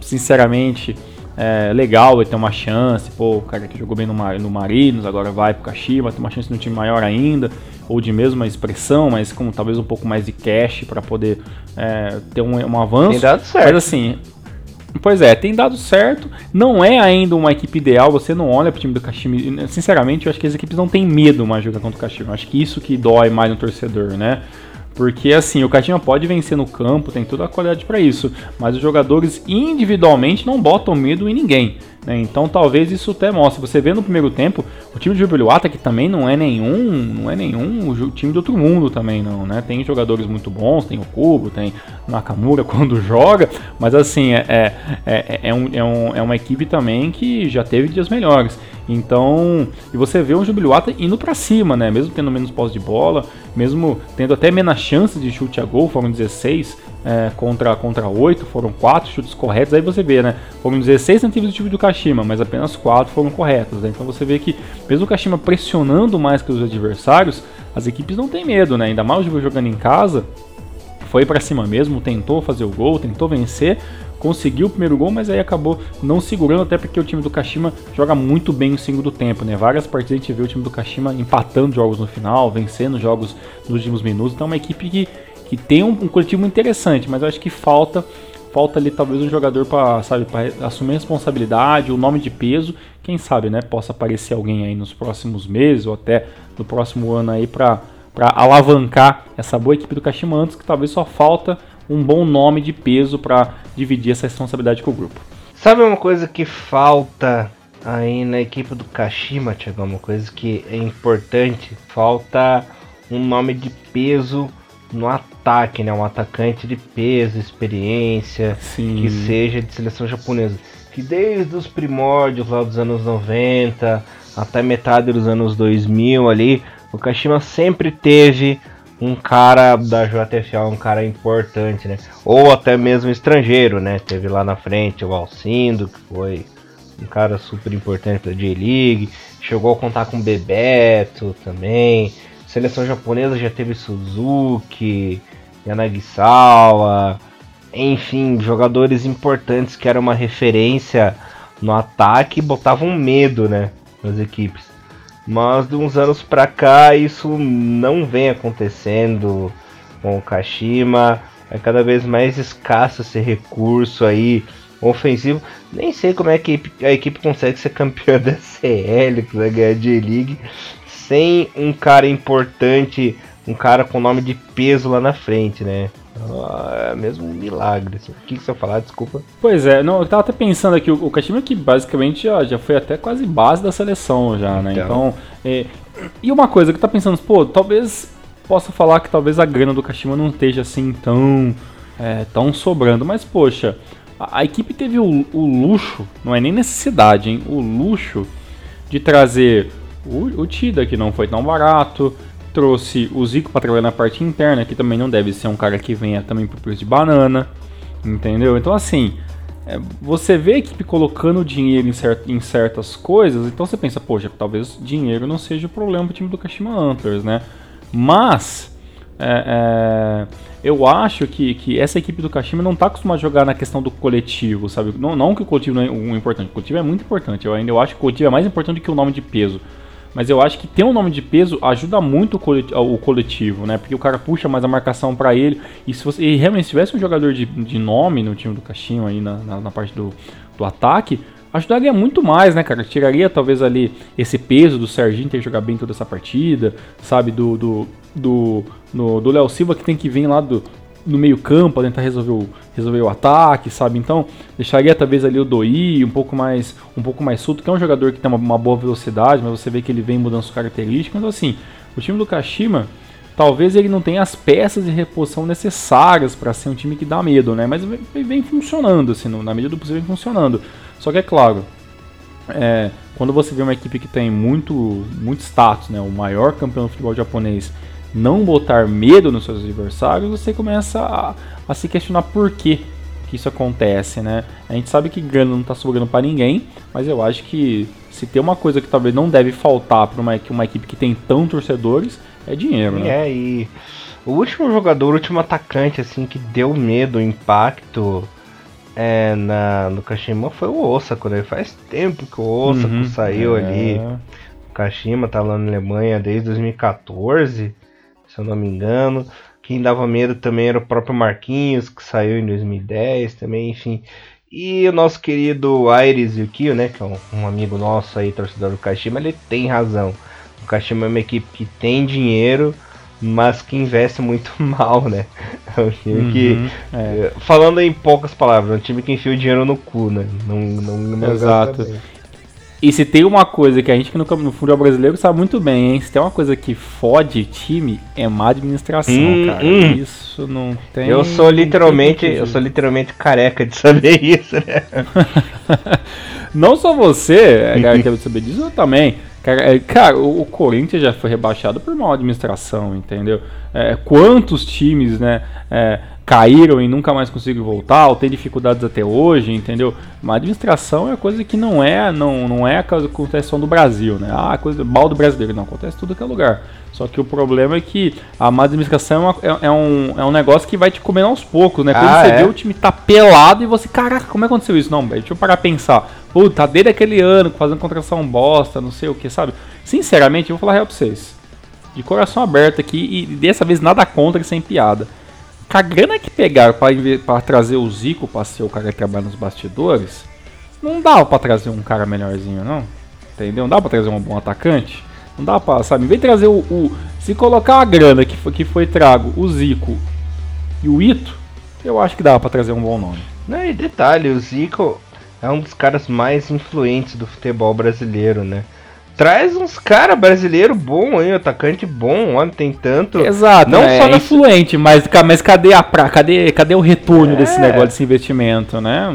sinceramente é legal, ele tem uma chance. Pô, o cara que jogou bem no, no Marinos, agora vai pro Kashima, tem uma chance no time maior ainda ou de mesma expressão, mas com talvez um pouco mais de cash para poder é, ter um, um avanço. Tem dado certo. Mas assim, Pois é, tem dado certo. Não é ainda uma equipe ideal. Você não olha pro time do Kashima. Sinceramente, eu acho que as equipes não têm medo mais de jogar contra o Kashima. Acho que isso que dói mais no torcedor, né? Porque assim, o Kashima pode vencer no campo, tem toda a qualidade para isso, mas os jogadores individualmente não botam medo em ninguém. Né? Então talvez isso até mostre. Você vê no primeiro tempo, o time de Jubiluata, que também não é nenhum, não é nenhum time do outro mundo também não, né? Tem jogadores muito bons, tem o Kubo, tem Nakamura [LAUGHS] quando joga, mas assim, é, é, é, é, um, é, um, é uma equipe também que já teve dias melhores. Então, e você vê o Jubiluata indo para cima, né? Mesmo tendo menos posse de bola, mesmo tendo até menos chances de chute a gol, foram 16 é, contra, contra 8, foram 4 chutes corretos. Aí você vê, né? Foram 16 tentativas de chute do Kashima, mas apenas 4 foram corretas. Né? Então você vê que, mesmo o Kashima pressionando mais que os adversários, as equipes não têm medo, né? Ainda mais jogando em casa, foi para cima mesmo, tentou fazer o gol, tentou vencer, conseguiu o primeiro gol, mas aí acabou não segurando, até porque o time do Kashima joga muito bem no segundo tempo, né? Várias partidas a gente vê o time do Kashima empatando jogos no final, vencendo jogos nos últimos minutos, então é uma equipe que que tem um, um coletivo interessante, mas eu acho que falta falta ali talvez um jogador para sabe para assumir a responsabilidade, o nome de peso, quem sabe, né, possa aparecer alguém aí nos próximos meses ou até no próximo ano aí para para alavancar essa boa equipe do Caximantos, que talvez só falta um bom nome de peso para dividir essa responsabilidade com o grupo. Sabe uma coisa que falta aí na equipe do Kashima, Thiago? Uma coisa que é importante? Falta um nome de peso no ataque, né? Um atacante de peso, experiência, Sim. que seja de seleção japonesa. Que desde os primórdios lá dos anos 90 até metade dos anos 2000 ali, o Kashima sempre teve um cara da JFA, um cara importante, né? Ou até mesmo estrangeiro, né? Teve lá na frente o Alcindo, que foi um cara super importante para J-League. Chegou a contar com o Bebeto também. Seleção japonesa já teve Suzuki, Yanagisawa, enfim, jogadores importantes que eram uma referência no ataque e botavam medo, né, nas equipes. Mas de uns anos pra cá isso não vem acontecendo com o Kashima. É cada vez mais escasso esse recurso aí ofensivo. Nem sei como é que a equipe consegue ser campeã [LAUGHS] da CL, que vai ganhar de League, sem um cara importante, um cara com nome de peso lá na frente, né? Ah, é mesmo um milagre. Assim. O que, que você falar? Desculpa. Pois é, não, eu tava até pensando aqui, o, o que basicamente já, já foi até quase base da seleção já, né? Então, então é, e uma coisa que eu tava pensando, pô, talvez possa falar que talvez a grana do Kashima não esteja assim tão, é, tão sobrando, mas poxa, a, a equipe teve o, o, luxo, não é nem necessidade, hein? O luxo de trazer o, o Tida, que não foi tão barato. Trouxe o Zico para trabalhar na parte interna, que também não deve ser um cara que venha também pro preço de banana. Entendeu? Então, assim, é, você vê a equipe colocando dinheiro em, cert, em, certas coisas, então você pensa, poxa, talvez dinheiro não seja o problema pro time do Kashima Antlers, né? Mas, é, é, eu acho que, que essa equipe do Kashima não está acostumada a jogar na questão do coletivo, sabe? Não, não que o coletivo não é um importante, o coletivo é muito importante, eu ainda eu acho que o coletivo é mais importante do que o nome de peso. Mas eu acho que ter um nome de peso ajuda muito o coletivo, né? Porque o cara puxa mais a marcação para ele. E se você e realmente se tivesse um jogador de, de nome no time do Caixinho aí na, na, na parte do, do ataque, ajudaria muito mais, né, cara? Tiraria talvez ali esse peso do Serginho ter que jogar bem toda essa partida, sabe? Do do do, do Léo Silva que tem que vir lá do, no meio campo para tentar resolver o, resolver o ataque, sabe? Então deixaria talvez ali o Doi um pouco mais um pouco mais solto, que é um jogador que tem uma, uma, boa velocidade, mas você vê que ele vem mudando suas características. Então assim, o time do Kashima talvez ele não tenha as peças de reposição necessárias para ser um time que dá medo, né? Mas vem, vem funcionando, assim, na medida do possível vem funcionando. Só que é claro, é, quando você vê uma equipe que tem muito, muito status, né? O maior campeão do futebol japonês não botar medo nos seus adversários, você começa a, a se questionar por que, que isso acontece, né? A gente sabe que grana não está sobrando para ninguém, mas eu acho que se tem uma coisa que talvez não deve faltar para uma, uma equipe que tem tão torcedores, é dinheiro, né? É, e o último jogador, o último atacante, assim, que deu medo, impacto é, na, no Kashima foi o Osaka, né? Faz tempo que o Osaka uhum, saiu é. ali. O Kashima tá lá na Alemanha desde 2014 se eu não me engano. Quem dava medo também era o próprio Marquinhos, que saiu em 2010 também, enfim. E o nosso querido Aires Yukio, né, que é um, um, amigo nosso aí, torcedor do Kashima, ele tem razão. O Kashima é uma equipe que tem dinheiro, mas que investe muito [LAUGHS] mal, né? É um time uhum, que, é. falando em poucas palavras, é um time que enfia o dinheiro no cu, né? Não, não, não Exato. E se tem uma coisa que a gente que no, no futebol brasileiro sabe muito bem, hein? Se tem uma coisa que fode time, é má administração, hum, cara. Hum. Isso não tem. Eu sou literalmente, eu sou literalmente careca de saber [LAUGHS] isso, né? [LAUGHS] não só você, cara, quer saber disso, eu também. Cara, é, cara o, o, Corinthians já foi rebaixado por mal administração, entendeu? É, quantos times, né? É, caíram e nunca mais conseguiram voltar, ou tem dificuldades até hoje, entendeu? Mas administração é coisa que não é, não, não é a acontece só no Brasil, né? Ah, coisa mal do brasileiro, não acontece tudo que é lugar. Só que o problema é que a má administração é, uma, é, é, um, é um negócio que vai te comendo aos poucos, né? Quando ah, você é? vê o time tá pelado e você, caraca, como é que aconteceu isso? Não, deixa eu parar a pensar. Puta, desde aquele ano fazendo contratação bosta, não sei o que, sabe? Sinceramente, eu vou falar real pra vocês. De coração aberto aqui e dessa vez nada contra e sem piada com a grana que pegaram para trazer o Zico para ser o cara que trabalha nos bastidores, não dá para trazer um cara melhorzinho, não. Entendeu? Não dá para trazer um bom atacante. Não dá pra, sabe? Em vez de trazer o. o se colocar a grana que foi, que foi trago, o Zico e o Ito, eu acho que dá para trazer um bom nome. Não, e detalhe, o Zico é um dos caras mais influentes do futebol brasileiro, né? Traz uns cara brasileiro bom, hein? Atacante bom, olha, tem tanto. Exato, não é, só é influente, mas, mas cadê a pra, cadê, cadê o retorno é. desse negócio desse investimento, né?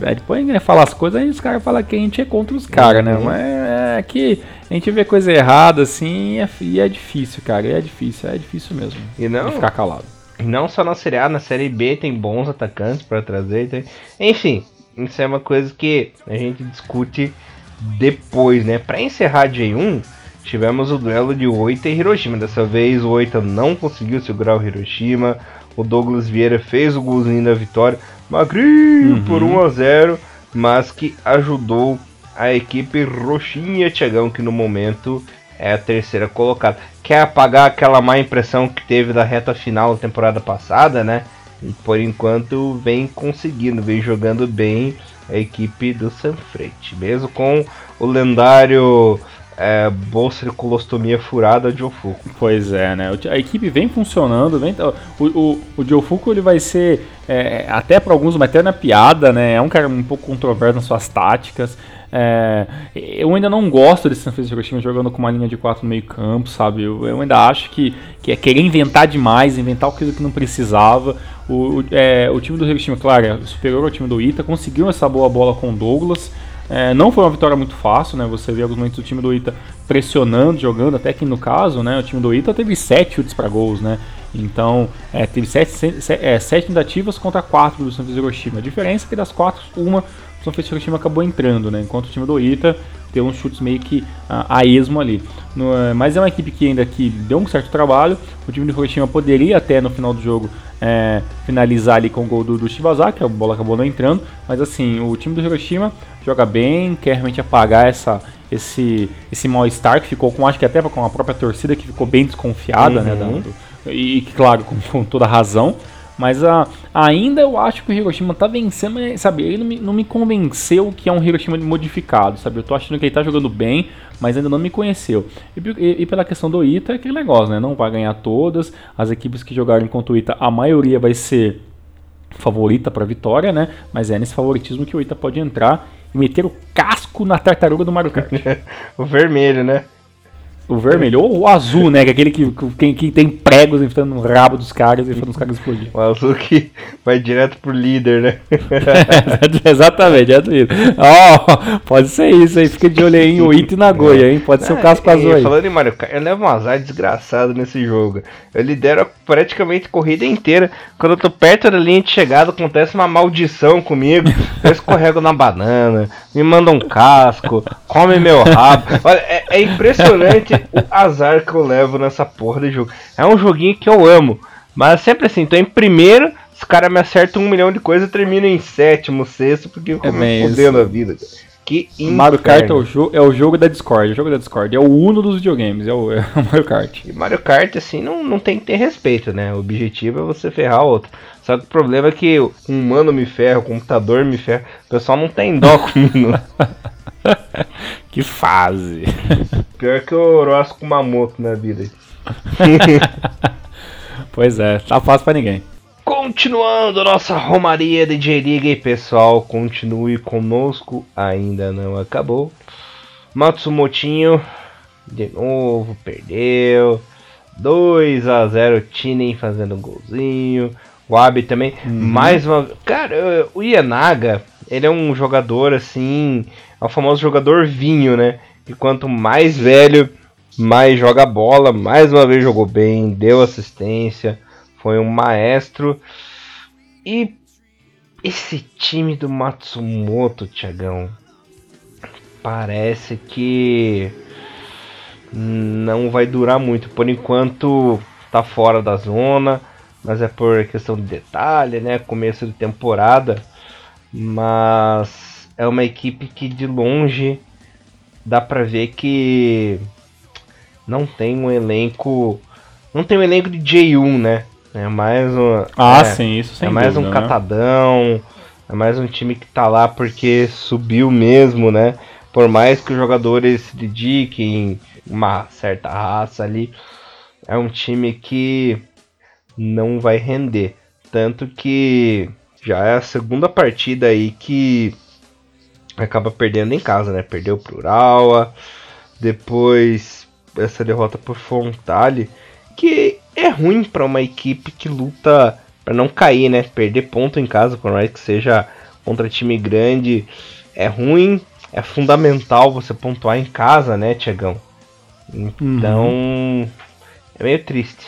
É, depois a gente fala as coisas, aí os caras falam que a gente é contra os caras, né? uhum. né? Mas é que a gente vê coisa errada assim é, e é difícil, cara. E é difícil, é difícil mesmo. E não ficar calado. Não só na Série A, na Série B tem bons atacantes para trazer. Tem... Enfim, isso é uma coisa que a gente discute depois, né? Para encerrar J1, tivemos o duelo de Oita e Hiroshima. Dessa vez o Oita não conseguiu segurar o Hiroshima. O Douglas Vieira fez o golzinho da vitória, magrinho uhum. por 1 a 0, mas que ajudou a equipe roxinha Tiagão, que no momento é a terceira colocada. Quer apagar aquela má impressão que teve da reta final da temporada passada, né? E por enquanto vem conseguindo, vem jogando bem a equipe do Sanfrete, mesmo com o lendário é, bolsa de colostomia furada de Ofuku. Pois é, né? A equipe vem funcionando, vem, o, o, o ele vai ser, é, até para alguns, uma eterna piada, né? É um cara um pouco controverso nas suas táticas. É, eu ainda não gosto desse San Francisco jogando com uma linha de 4 no meio campo, sabe? Eu, eu, ainda acho que, que é querer inventar demais, inventar coisa que não precisava. O, o, é, o time do Hiroshima, claro, é superior ao time do Ita, conseguiu essa boa bola com o Douglas. É, não foi uma vitória muito fácil, né? Você vê alguns momentos do time do Ita pressionando, jogando, até que no caso, né? O time do Ita teve 7 chutes para gols, né? Então, é, teve 7 é, sete tentativas contra 4 do Santos Hiroshima. A diferença é que das 4, uma o Santos Hiroshima acabou entrando, né? Enquanto o time do Ita tem uns chutes meio que uh, a esmo ali. No, uh, mas é uma equipe que ainda que deu um certo trabalho. O time do Hiroshima poderia até no final do jogo é, finalizar ali com o gol do, do Shibazaki, a bola acabou não entrando, mas assim, o time do Hiroshima joga bem, quer realmente apagar essa, esse, esse mal-estar que ficou com, acho que até com a própria torcida que ficou bem desconfiada, uhum. né, do, e claro, com, com toda razão, mas a, ainda eu acho que o Hiroshima tá vencendo, mas, sabe, ele não me, não me convenceu que é um Hiroshima modificado, sabe? Eu tô achando que ele tá jogando bem, mas ainda não me conheceu. E, e, e, pela questão do Ita, é aquele negócio, né? Não vai ganhar todas. As equipes que jogarem contra o Ita, a maioria vai ser favorita para vitória, né? Mas é nesse favoritismo que o Ita pode entrar e meter o casco na tartaruga do Mario Kart. [LAUGHS] o vermelho, né? O vermelho, ou o azul, né? Que é aquele que, que, que tem pregos enfrentando no rabo dos caras e fazendo os caras explodir. O azul que vai direto pro líder, né? [LAUGHS] exatamente, direto líder. Ó, oh, pode ser isso aí. Fica de olho aí em Oito e Nagoya, hein? Pode ser o casco azul aí. Falando em Mario Kart, eu levo um azar desgraçado nesse jogo. Eu lidero praticamente a corrida inteira. Quando eu tô perto da linha de chegada, acontece uma maldição comigo. Eu escorrego na banana, me manda um casco, come meu rabo. Olha, é, é impressionante o azar que eu levo nessa porra de jogo. É um joguinho que eu amo, mas sempre assim, tô em primeiro, os caras me acertam um milhão de coisas e termino em sétimo, sexto, porque eu é fodendo a vida. Que Mario Kart é o, jogo, é o jogo da Discord, é o jogo da Discord, é o uno dos videogames, é o, é o [LAUGHS] Mario Kart. E Mario Kart, assim, não, não tem que ter respeito, né? O objetivo é você ferrar o outro. Só que o problema é que o humano me ferra, o computador me ferra. O pessoal não tem dó [LAUGHS] comigo. [LAUGHS] que fase. Pior que o Orozco Mamoto na vida. [LAUGHS] pois é, tá fácil pra ninguém. Continuando nossa romaria de J-Liga e pessoal, continue conosco, ainda não acabou. Matsumotinho, de novo, perdeu. 2 a 0 Tinen fazendo um golzinho. O Abi também. Uhum. Mais uma. Cara, o Ienaga, ele é um jogador assim. É o famoso jogador vinho, né? E quanto mais velho, mais joga bola. Mais uma vez jogou bem, deu assistência. Foi um maestro. E esse time do Matsumoto, Tiagão, parece que não vai durar muito. Por enquanto tá fora da zona mas é por questão de detalhe, né? Começo de temporada. Mas é uma equipe que de longe dá pra ver que não tem um elenco. Não tem um elenco de J1, né? É mais um. Ah, é, sim, isso sem É mais dúvida, um né? catadão. É mais um time que tá lá porque subiu mesmo, né? Por mais que os jogadores se dediquem uma certa raça ali, é um time que não vai render. Tanto que já é a segunda partida aí que acaba perdendo em casa, né? Perdeu pro Urawa, depois essa derrota por Fontale, que é ruim para uma equipe que luta para não cair, né? Perder ponto em casa, por mais que seja contra time grande, é ruim. É fundamental você pontuar em casa, né, Tiagão? Então, uhum. é meio triste.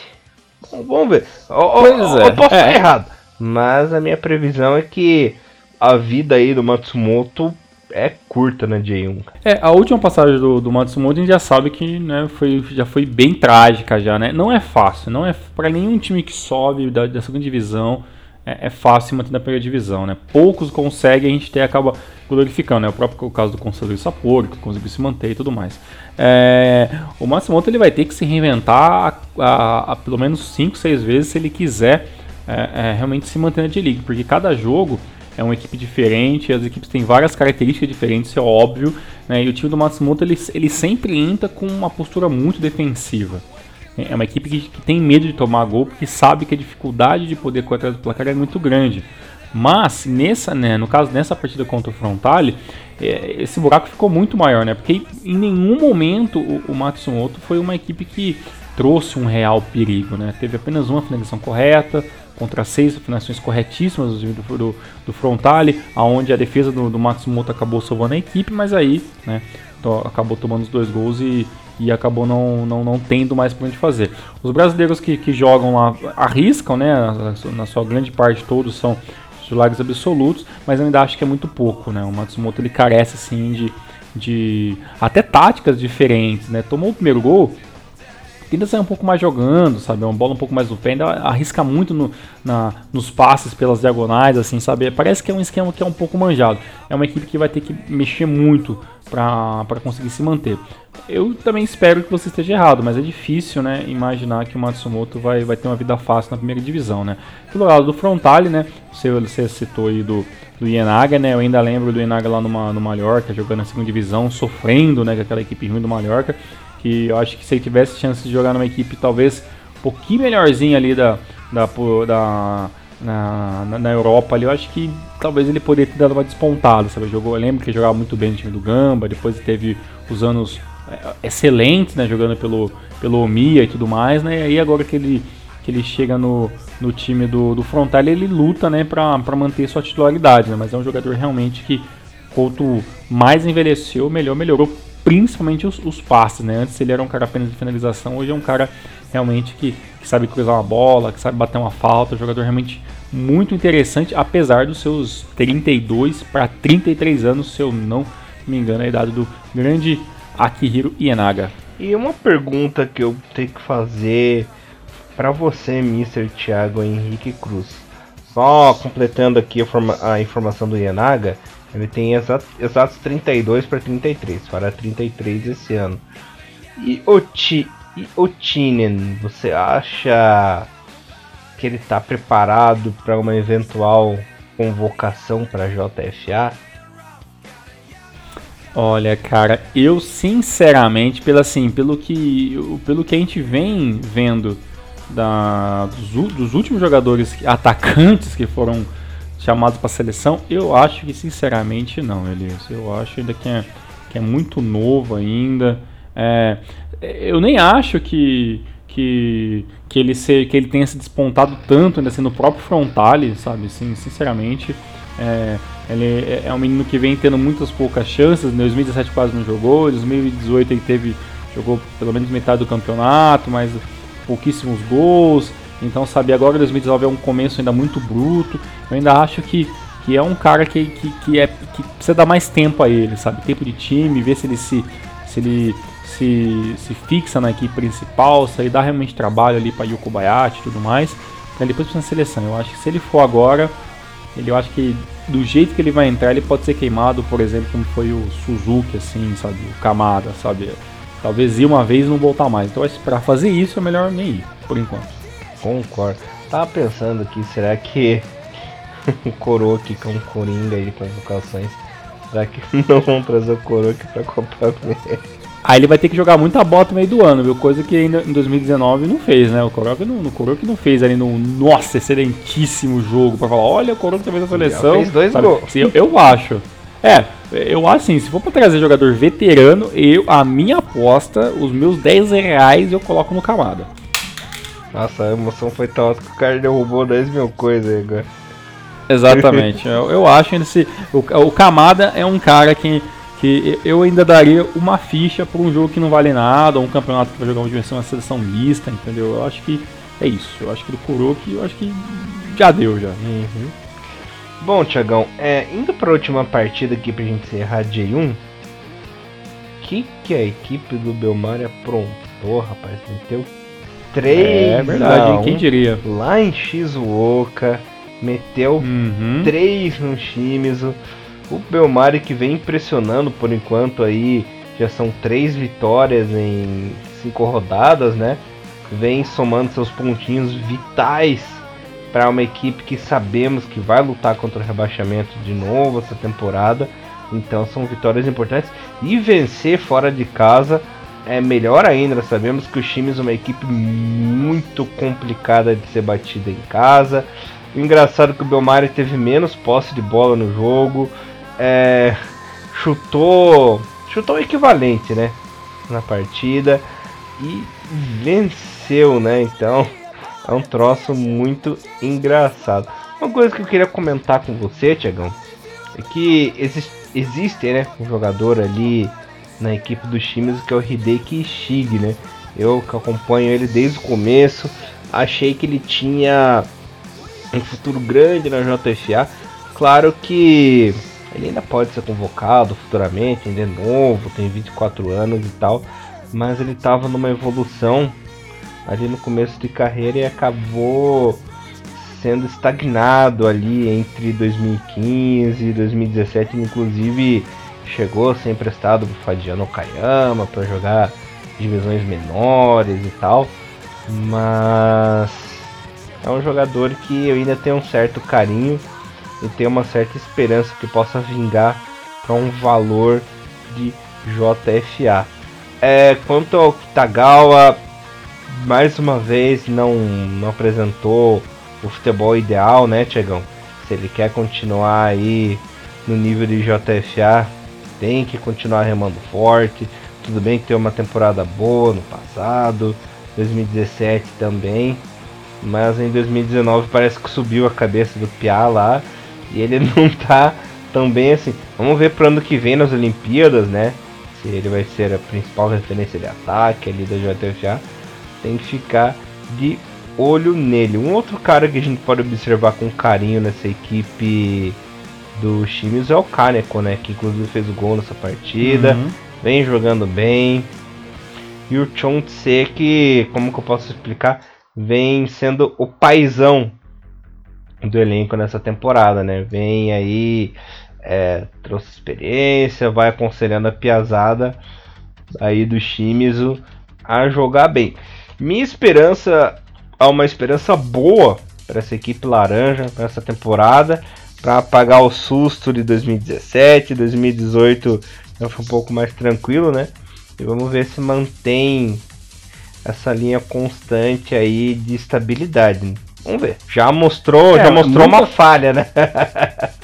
Vamos ver. Pois eu, é. eu posso é. estar errado. Mas a minha previsão é que a vida aí do Matsumoto é curta na J1. É, a última passagem do, do Matsumoto a gente já sabe que né, foi, já foi bem trágica já, né? Não é fácil, não é para nenhum time que sobe da, da segunda divisão é, é, fácil manter na primeira divisão, né? Poucos conseguem, a gente até acaba glorificando, né? O próprio caso do Conselheiro Saporo, que conseguiu se manter e tudo mais. É, o Matsumoto ele vai ter que se reinventar a, a, a pelo menos 5, 6 vezes se ele quiser é, é, realmente se manter na D-League, porque cada jogo é uma equipe diferente, as equipes têm várias características diferentes, isso é óbvio, né? E o time do Matsumoto ele, ele sempre entra com uma postura muito defensiva. É uma equipe que, que, tem medo de tomar gol porque sabe que a dificuldade de poder correr atrás do placar é muito grande. Mas nessa, né, no caso nessa partida contra o Frontale, é, esse buraco ficou muito maior, né? Porque em nenhum momento o, o Matsumoto foi uma equipe que trouxe um real perigo, né? Teve apenas uma finalização correta contra seis finalizações corretíssimas do, do, do Frontale, aonde a defesa do, do Matsumoto acabou salvando a equipe, mas aí, né, acabou tomando os dois gols e e acabou não, não, não tendo mais para onde fazer. Os brasileiros que, que jogam lá arriscam, né? Na sua grande parte todos são titulares absolutos, mas eu ainda acho que é muito pouco, né? O Matsumoto ele carece assim de, de até táticas diferentes, né? Tomou o primeiro gol, tenta sair um pouco mais jogando, sabe? Uma bola um pouco mais no pé, ainda arrisca muito no, na, nos passes pelas diagonais, assim, sabe? Parece que é um esquema que é um pouco manjado. É uma equipe que vai ter que mexer muito para conseguir se manter. Eu também espero que você esteja errado, mas é difícil, né, imaginar que o Matsumoto vai, vai ter uma vida fácil na primeira divisão, né? Pelo lado do Frontale, né, você, você citou aí do, do Ienaga, né, eu ainda lembro do Ienaga lá no, no Mallorca, jogando na segunda divisão, sofrendo, né, com aquela equipe ruim do Mallorca, que eu acho que se ele tivesse chance de jogar numa equipe talvez um pouquinho melhorzinha ali da, da, da na, na, Europa ali, eu acho que talvez ele poderia ter dado uma despontada, sabe? Jogou, eu lembro que ele jogava muito bem no time do Gamba, depois teve os anos é, excelentes, né? Jogando pelo, pelo Omia e tudo mais, né? E aí agora que ele, que ele chega no, no time do, do Frontal, ele luta, né? Pra manter sua titularidade, né? Mas é um jogador realmente que, quanto mais envelheceu, melhor melhorou principalmente os, os, passes, né? Antes ele era um cara apenas de finalização, hoje é um cara realmente que, que, sabe cruzar uma bola, que sabe bater uma falta, jogador realmente muito interessante, apesar dos seus 32 para 33 anos, se eu não me engano, a idade do grande Akihiro Ienaga. E uma pergunta que eu tenho que fazer para você, Mr. Thiago Henrique Cruz. Só completando aqui a, forma, a informação do Ienaga, ele tem exatos, exatos 32 para 33, para 33 esse ano. E o, Ti, e o Tinen, você acha que ele está preparado para uma eventual convocação para a JFA? Olha, cara, eu sinceramente, pelo assim, pelo que, pelo que a gente vem vendo da, dos, dos últimos jogadores atacantes que foram chamados para seleção, eu acho que sinceramente não, Elias. Eu acho ainda que é, que é muito novo ainda. É, eu nem acho que, que, que, ele se, que ele tenha se despontado tanto ainda sendo o próprio Frontale, sabe? Sim, sinceramente. É, ele é, é um menino que vem tendo muitas poucas chances. Em 2017 quase não jogou, em 2018 ele teve jogou pelo menos metade do campeonato, mas pouquíssimos gols. Então, sabe, agora 2019 é um começo ainda muito bruto. Eu ainda acho que, que é um cara que, que, que, é, que precisa dar mais tempo a ele, sabe? Tempo de time, ver se ele se, se ele se, se fixa na equipe principal, se ele dá realmente trabalho ali para Yuko Bayati e tudo mais. Pra depois precisa na seleção. Eu acho que se ele for agora, ele eu acho que do jeito que ele vai entrar, ele pode ser queimado, por exemplo, como foi o Suzuki, assim, sabe? O Kamada, sabe? Talvez ir uma vez e não voltar mais. Então, para fazer isso, é melhor nem ir, por enquanto. Concordo. Tava pensando aqui, será que [LAUGHS] o Coroa aqui com é um coringa aí de convocações, será que [LAUGHS] não vão trazer o Coroa aqui pra Copa Aí ele vai ter que jogar muita bota no meio do ano, viu? Coisa que ainda em 2019 não fez, né? O Coroca não, no Coroca não fez ali no nossa, excelentíssimo jogo pra falar, olha, o Coroca também na seleção. Já fez dois gols. Eu, eu acho. É, eu acho assim, se for pra trazer jogador veterano, eu, a minha aposta, os meus 10 reais eu coloco no Camada. Nossa, a emoção foi tão alta que o cara derrubou 10 mil coisas aí agora. Exatamente, eu, eu acho esse. O, o Camada é um cara que, que eu ainda daria uma ficha para um jogo que não vale nada, ou um campeonato que vai jogar uma dimensão, uma seleção mista, entendeu? Eu acho que é isso. Eu acho que do Kuroki, eu acho que já deu já. Uhum. Bom, Tiagão, é, indo para a última partida aqui pra gente encerrar J1, o que, que a equipe do Belmar aprontou, rapaz? Meteu 3 É verdade, quem diria? Lá em Shizuoka, meteu uhum. 3 no Shimizu. O Belmari que vem impressionando por enquanto aí, já são 3 vitórias em 5 rodadas, né? Vem somando seus pontinhos vitais para uma equipe que sabemos que vai lutar contra o rebaixamento de novo essa temporada. Então são vitórias importantes. E vencer fora de casa é melhor ainda. Sabemos que o Chimes é uma equipe muito complicada de ser batida em casa. O engraçado é que o Belmari teve menos posse de bola no jogo. É, chutou. Chutou o equivalente, né? Na partida. E venceu, né? Então [LAUGHS] é um troço muito engraçado. Uma coisa que eu queria comentar com você, Tiagão, é que existe, existe né, um jogador ali na equipe dos times que é o Hideki Ishig, né? Eu que acompanho ele desde o começo, achei que ele tinha um futuro grande na JFA. Claro que ele ainda pode ser convocado futuramente, ainda é novo, tem 24 anos e tal, mas ele estava numa evolução ali no começo de carreira e acabou sendo estagnado ali entre 2015 e 2017, inclusive chegou a ser emprestado pro Fadiano Okayama para jogar divisões menores e tal, mas é um jogador que eu ainda tenho um certo carinho e tenho uma certa esperança que possa vingar para um valor de JFA. É, quanto ao Kitagawa, mais uma vez não, não apresentou o futebol ideal, né, Tiagão? Se ele quer continuar aí no nível de JFA, tem que continuar remando forte. Tudo bem que tem uma temporada boa no passado, 2017 também, mas em 2019 parece que subiu a cabeça do Piá lá e ele [LAUGHS] não tá tão bem assim. Vamos ver para ano que vem nas Olimpíadas, né? Se ele vai ser a principal referência de ataque ali da JFA tem que ficar de olho nele. Um outro cara que a gente pode observar com carinho nessa equipe do Chimes é o Kaneko, né? Que inclusive fez o gol nessa partida. Uhum. Vem jogando bem. E o Chon Tse, que, como que eu posso explicar? Vem sendo o paizão do elenco nessa temporada, né? Vem aí, é, trouxe experiência, vai aconselhando a piazada aí do Shimizu a jogar bem. Minha esperança, há uma esperança boa para essa equipe laranja para essa temporada, para apagar o susto de 2017, 2018 já foi um pouco mais tranquilo, né? E vamos ver se mantém essa linha constante aí de estabilidade. Vamos ver. Já mostrou, é, já mostrou muita... uma falha, né?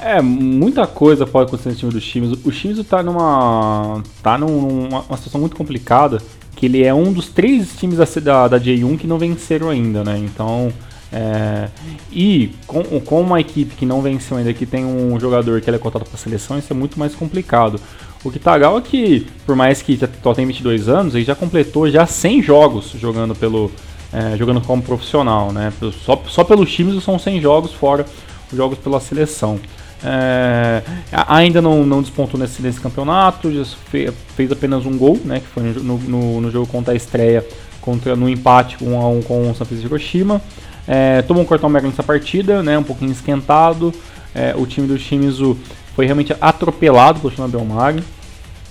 é, muita coisa pode acontecer no time dos times. O Shimizu tá numa. tá numa uma situação muito complicada. Que ele é um dos três times da, da J1 que não venceram ainda, né? Então. É, e com, com uma equipe que não venceu ainda, que tem um jogador que é cotado para a seleção, isso é muito mais complicado. O Kitagawa que, por mais que só tem 22 anos, ele já completou já 100 jogos jogando pelo, é, jogando como profissional, né? Só, só pelos times são 100 jogos, fora os jogos pela seleção. É, ainda não, não despontou nesse, nesse campeonato, fez, apenas um gol, né? Que foi no, no, no, jogo contra a estreia, contra, no empate 1 a 1 com o San Francisco Hiroshima. É, tomou um cartão amarelo nessa partida, né? Um pouquinho esquentado. É, o time do Shimizu foi realmente atropelado pelo Shonan Belmari.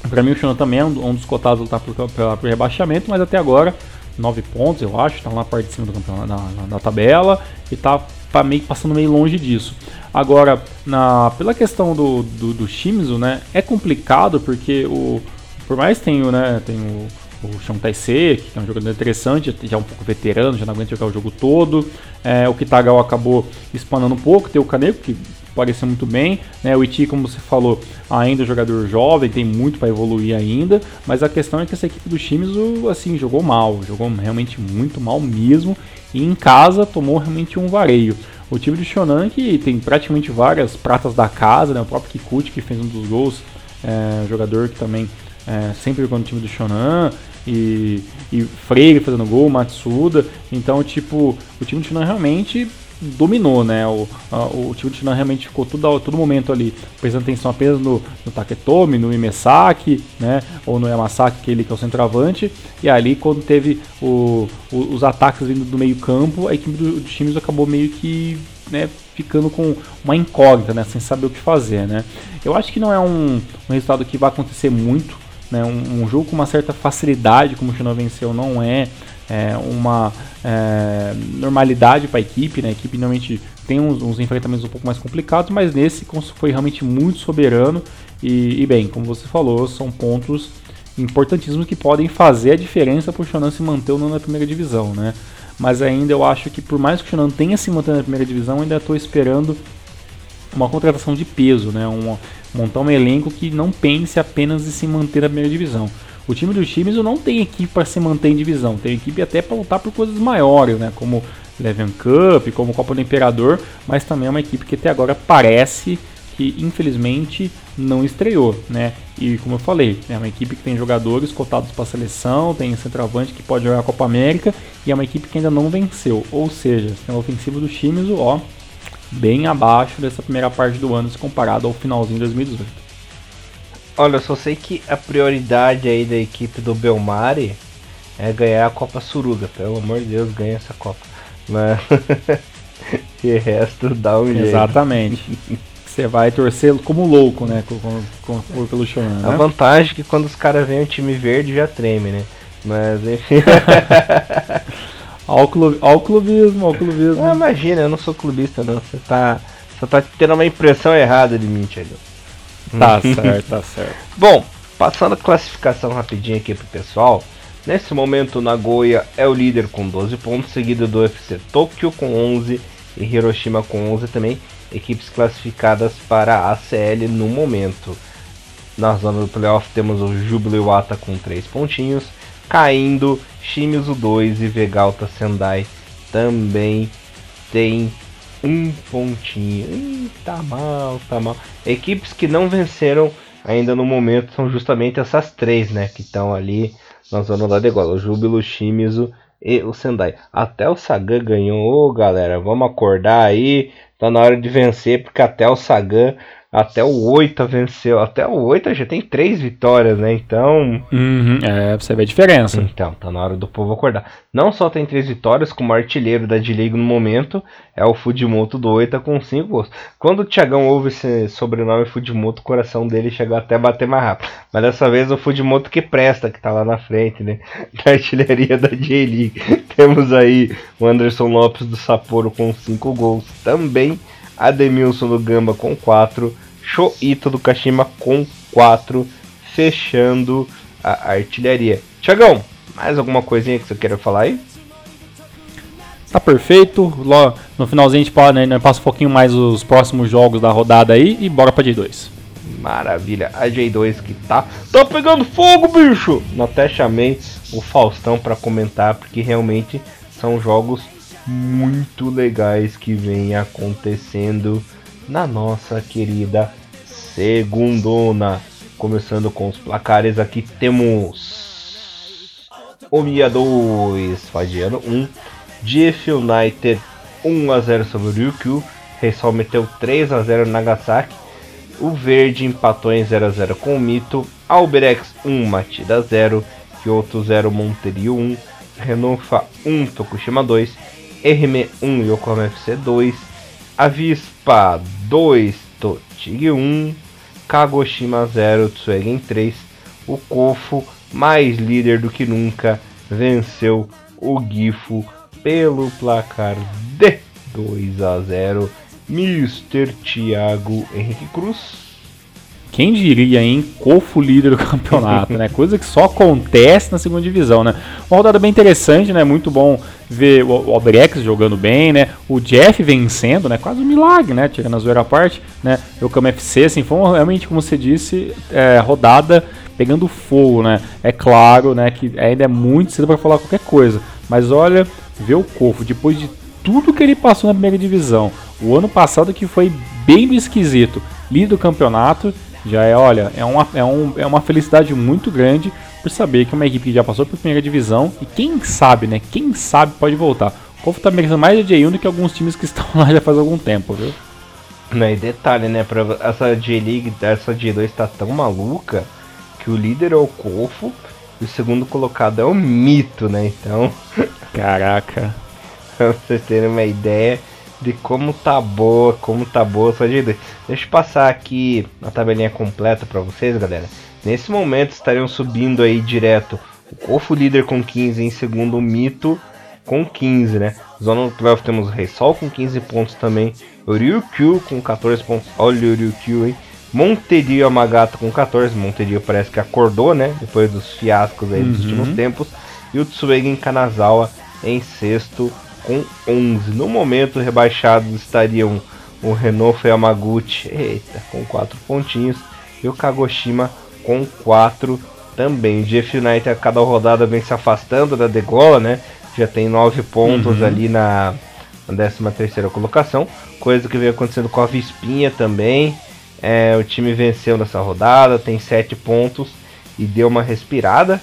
Para mim o Shonan também é um, dos cotados lutar por, por, rebaixamento, mas até agora 9 pontos, eu acho, tá na parte de cima do campeonato, na, na, na tabela, e tá, tá, meio passando meio longe disso. Agora, na, pela questão do, do, do Shimizu, né, é complicado porque o, por mais tenho, né, tem o, o Shang Taisei, que é um jogador interessante, já é um pouco veterano, já não aguenta jogar o jogo todo. É, o Kitagawa acabou espanando um pouco, tem o Kaneko, que pareceu muito bem. Né? O Iti, como você falou, ainda é um jogador jovem, tem muito para evoluir ainda, mas a questão é que essa equipe do Shimizu assim, jogou mal, jogou realmente muito mal mesmo, e em casa tomou realmente um vareio. O time do Shonan que tem praticamente várias pratas da casa, né? o próprio Kikuchi que fez um dos gols, é, um jogador que também é, sempre jogou no time do Shonan, e, e Freire fazendo gol, Matsuda, então tipo, o time do Shonan realmente dominou, né? O, a, o time do Shinhan realmente ficou todo, todo momento ali prestando atenção apenas no, no Taketomi, no Imesaki, né? Ou no Yamasaki, que ele que é o centroavante. E ali, quando teve o, o, os ataques vindo do meio campo, a equipe do, do Shimizu acabou meio que né, ficando com uma incógnita, né? Sem saber o que fazer, né? Eu acho que não é um, um resultado que vai acontecer muito, né? Um, um jogo com uma certa facilidade, como o Shinhan venceu, não é é, uma é, normalidade para a equipe, né? A equipe normalmente tem uns, uns, enfrentamentos um pouco mais complicados, mas nesse foi realmente muito soberano e, e, bem, como você falou, são pontos importantíssimos que podem fazer a diferença para o Shonan se manter na primeira divisão, né? Mas ainda eu acho que por mais que o Shonan tenha se mantido na primeira divisão, ainda estou esperando uma contratação de peso, né? Um, montar um elenco que não pense apenas em se manter na primeira divisão. O time do Shimizu não tem equipe para se manter em divisão, tem equipe até para lutar por coisas maiores, né? Como Leven Cup, como Copa do Imperador, mas também é uma equipe que até agora parece que infelizmente não estreou, né? E como eu falei, é uma equipe que tem jogadores cotados para a seleção, tem centroavante que pode jogar a Copa América e é uma equipe que ainda não venceu. Ou seja, tem a ofensiva do Shimizu, ó, bem abaixo dessa primeira parte do ano se comparado ao finalzinho de 2018. Olha, eu só sei que a prioridade aí da equipe do Belmari é ganhar a Copa Suruga. Pelo amor de Deus, ganha essa Copa. Mas [LAUGHS] e resto dá um jeito. Exatamente. Você vai torcer como louco, né? Com, com, com pelo Shonan, né? A vantagem é que quando os caras veem o time verde já treme, né? Mas enfim. [LAUGHS] ao, club, ao clubismo, ao clubismo. Ah, imagina, eu não sou clubista não. Você tá. Você tá tendo uma impressão errada de mim, Thiago. [LAUGHS] Tá certo, tá certo. Bom, passando a classificação rapidinho aqui pro pessoal. Nesse momento, Nagoya é o líder com 12 pontos, seguido do UFC Tokyo com 11 e Hiroshima com 11 também. Equipes classificadas para a ACL no momento. Na zona do playoff temos o Júbilo Iwata com 3 pontinhos. Caindo, Shimizu 2 e Vegalta Sendai também tem um pontinho. Ih, tá mal, tá mal. Equipes que não venceram ainda no momento são justamente essas três, né? Que estão ali na zona da degola. O Júbilo, o Shimizu e o Sendai. Até o Sagan ganhou. Galera, vamos acordar aí. Tá na hora de vencer, porque até o Sagan até o 8 venceu. Até o 8 já tem três vitórias, né? Então. Uhum, é, você vê a diferença. Então, tá na hora do povo acordar. Não só tem três vitórias, como artilheiro da D-League no momento é o Fudimoto do 8 com 5 gols. Quando o Thiagão ouve esse sobrenome Fudimoto, o coração dele chegou até a bater mais rápido. Mas dessa vez o Fudimoto que presta, que tá lá na frente, né? [LAUGHS] Da artilharia da J-League. [LAUGHS] Temos aí o Anderson Lopes do Sapporo com 5 gols também. Ademilson do Gamba com 4. Shoito do Kashima com 4. Fechando a artilharia. Tiagão, mais alguma coisinha que você queira falar aí? Tá perfeito. No finalzinho a gente passa, né, passa um pouquinho mais os próximos jogos da rodada aí e bora pra J2. Maravilha, a J2 que tá. Tá pegando fogo, bicho! Até chamei o Faustão para comentar, porque realmente são jogos muito legais que vem acontecendo na nossa querida segundona. Começando com os placares aqui temos Omiya 2, Fagiano 1, GF United 1 a 0 sobre o Ryukyu, Reisol meteu 3 a 0 Nagasaki, o Verde empatou em 0 a 0 com o Mito, Alberex 1 Matida 0, Kyoto 0 Monterio 1, Renofa 1 Tokushima 2, RM 1 Yokohama FC 2, Avispa 2 Totig 1, Kagoshima 0, Tsuegen 3. O Kofo, mais líder do que nunca, venceu o Gifo pelo placar de 2 a 0. Mr. Thiago Henrique Cruz quem diria, hein? Cofo líder do campeonato, né? [LAUGHS] Coisa que só acontece na segunda divisão, né? Uma rodada bem interessante, né? Muito bom ver o Albrex jogando bem, né? O Jeff vencendo, né? Quase um milagre, né? Tirando a zoeira à parte, né? O Cam FC, assim, foi realmente, como você disse, é, rodada pegando fogo, né? É claro, né? Que ainda é muito cedo para falar qualquer coisa. Mas olha, ver o Cofo, depois de tudo que ele passou na primeira divisão, o ano passado que foi bem esquisito, líder do campeonato, já é, olha, é uma, é, um, é uma felicidade muito grande por saber que uma equipe que já passou por primeira divisão e quem sabe, né? Quem sabe pode voltar. O Kofu tá merecendo mais de J1 do que alguns times que estão lá já faz algum tempo, viu? Não, e detalhe, né? Pra essa J-League, essa J2 tá tão maluca que o líder é o Kofu e o segundo colocado é o Mito, né? Então. Caraca. [LAUGHS] pra vocês terem uma ideia de como tá boa, como tá boa essa J2. Deixa eu passar aqui a tabelinha completa para vocês, galera. Nesse momento estariam subindo aí direto o Kofo líder com 15, em segundo o Mito com 15, né? Zona playoff temos o Rei Sol com 15 pontos também, o Ryukyu com 14 pontos, olha o Ryukyu, hein? Monterio Yamagata com 14, Monterio parece que acordou, né? Depois dos fiascos aí dos uhum. últimos tempos, e o Tsuegen Kanazawa em sexto com 11. No momento, rebaixados estariam o Renault Yamaguchi, eita, com 4 pontinhos, e o Kagoshima com 4 também. O GF United a cada rodada vem se afastando da degola, né? Já tem 9 pontos uhum. ali na, na 13 colocação, coisa que vem acontecendo com a Vispinha também. É, o time venceu nessa rodada, tem 7 pontos e deu uma respirada.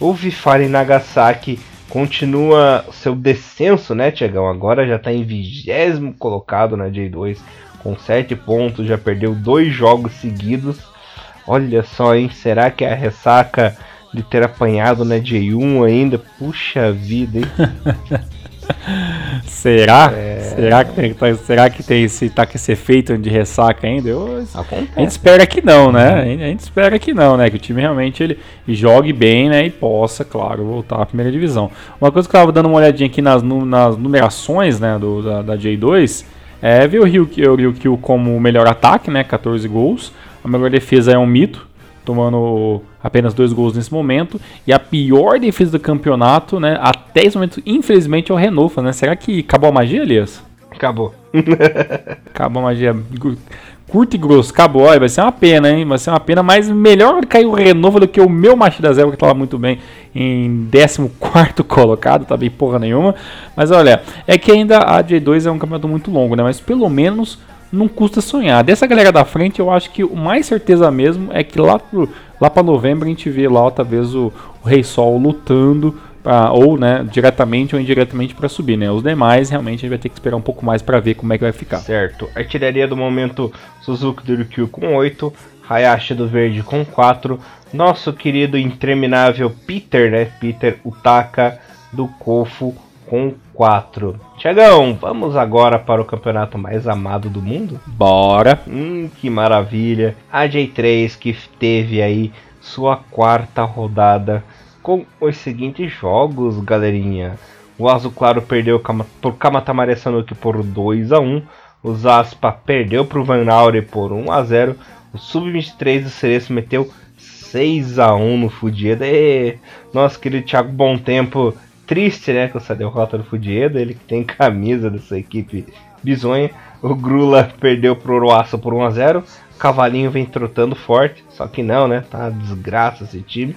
O Vifari Nagasaki continua seu descenso, né, Tiagão? Agora já está em vigésimo colocado na J2 com 7 pontos, já perdeu dois jogos seguidos. Olha só, hein? Será que é a ressaca de ter apanhado na J1 ainda? Puxa vida, hein? [LAUGHS] será? É... Será que tem, tá, será que tem esse, tá com esse efeito de ressaca ainda? Eu, a gente espera que não, né? A gente espera que não, né? Que o time realmente ele jogue bem, né? E possa, claro, voltar à primeira divisão. Uma coisa que eu tava dando uma olhadinha aqui nas, nas numerações, né? Do, da, da J2 é ver o Ryukyu como o melhor ataque, né? 14 gols. A melhor defesa é um mito, tomando apenas dois gols nesse momento. E a pior defesa do campeonato, né? Até esse momento, infelizmente, é o Renofa, né? Será que acabou a magia, Elias? Acabou. [LAUGHS] [LAUGHS] acabou a magia. Curto e grosso, acabou. vai ser uma pena, hein? Vai ser uma pena, mas melhor cair o Renova do que o meu Machida Zero, que estava muito bem em 14 [LAUGHS] colocado, tá bem porra nenhuma. Mas olha, é que ainda a J2 é um campeonato muito longo, né? Mas pelo menos não custa sonhar. Dessa galera da frente, eu acho que o mais certeza mesmo é que lá, pro, lá para novembro a gente vê lá talvez o, o Rei Sol lutando pra, ou né, diretamente ou indiretamente para subir. Né? Os demais realmente a gente vai ter que esperar um pouco mais para ver como é que vai ficar. Certo. Artilharia do momento Suzuki do com 8, Hayashi do Verde com 4, nosso querido interminável Peter, né? Peter Utaka do Kofu com 4. Tiagão, vamos agora para o campeonato mais amado do mundo? Bora! Hum, que maravilha! A J3 que teve aí sua quarta rodada com os seguintes jogos, galerinha. O Azul Claro perdeu pro Kamatamare Sanuki por 2 a 1 O Zaspa perdeu pro Van Aure por 1 a 0 O Sub-23 do Cereço meteu 6 a 1 no Fudieda. E nosso querido Thiago Bom Tempo, triste né, com essa derrota do Fudieda. Ele que tem camisa dessa equipe bizonha. O Grula perdeu pro Oroaça por 1 a 0 Cavalinho vem trotando forte, só que não, né? Tá uma desgraça esse time.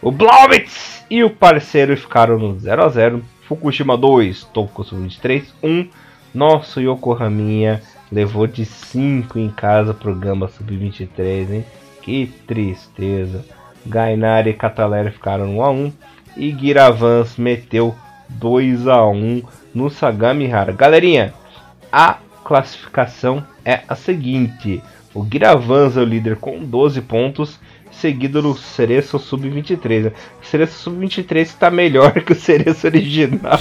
O Blauwitz e o parceiro ficaram no 0 a 0 Fukushima 2, Tokusu 23 1. Nosso Yokohaminha levou de 5 em casa pro Gamba Sub-23, hein? Que tristeza. Gainari e Catalera ficaram no 1 a 1 e Giravans meteu 2 a 1 no Sagamihara. Galerinha, a classificação é a seguinte: o Giravans é o líder com 12 pontos, seguido do Cereço Sub-23. Né? O Cereço Sub-23 está melhor que o Cereço original.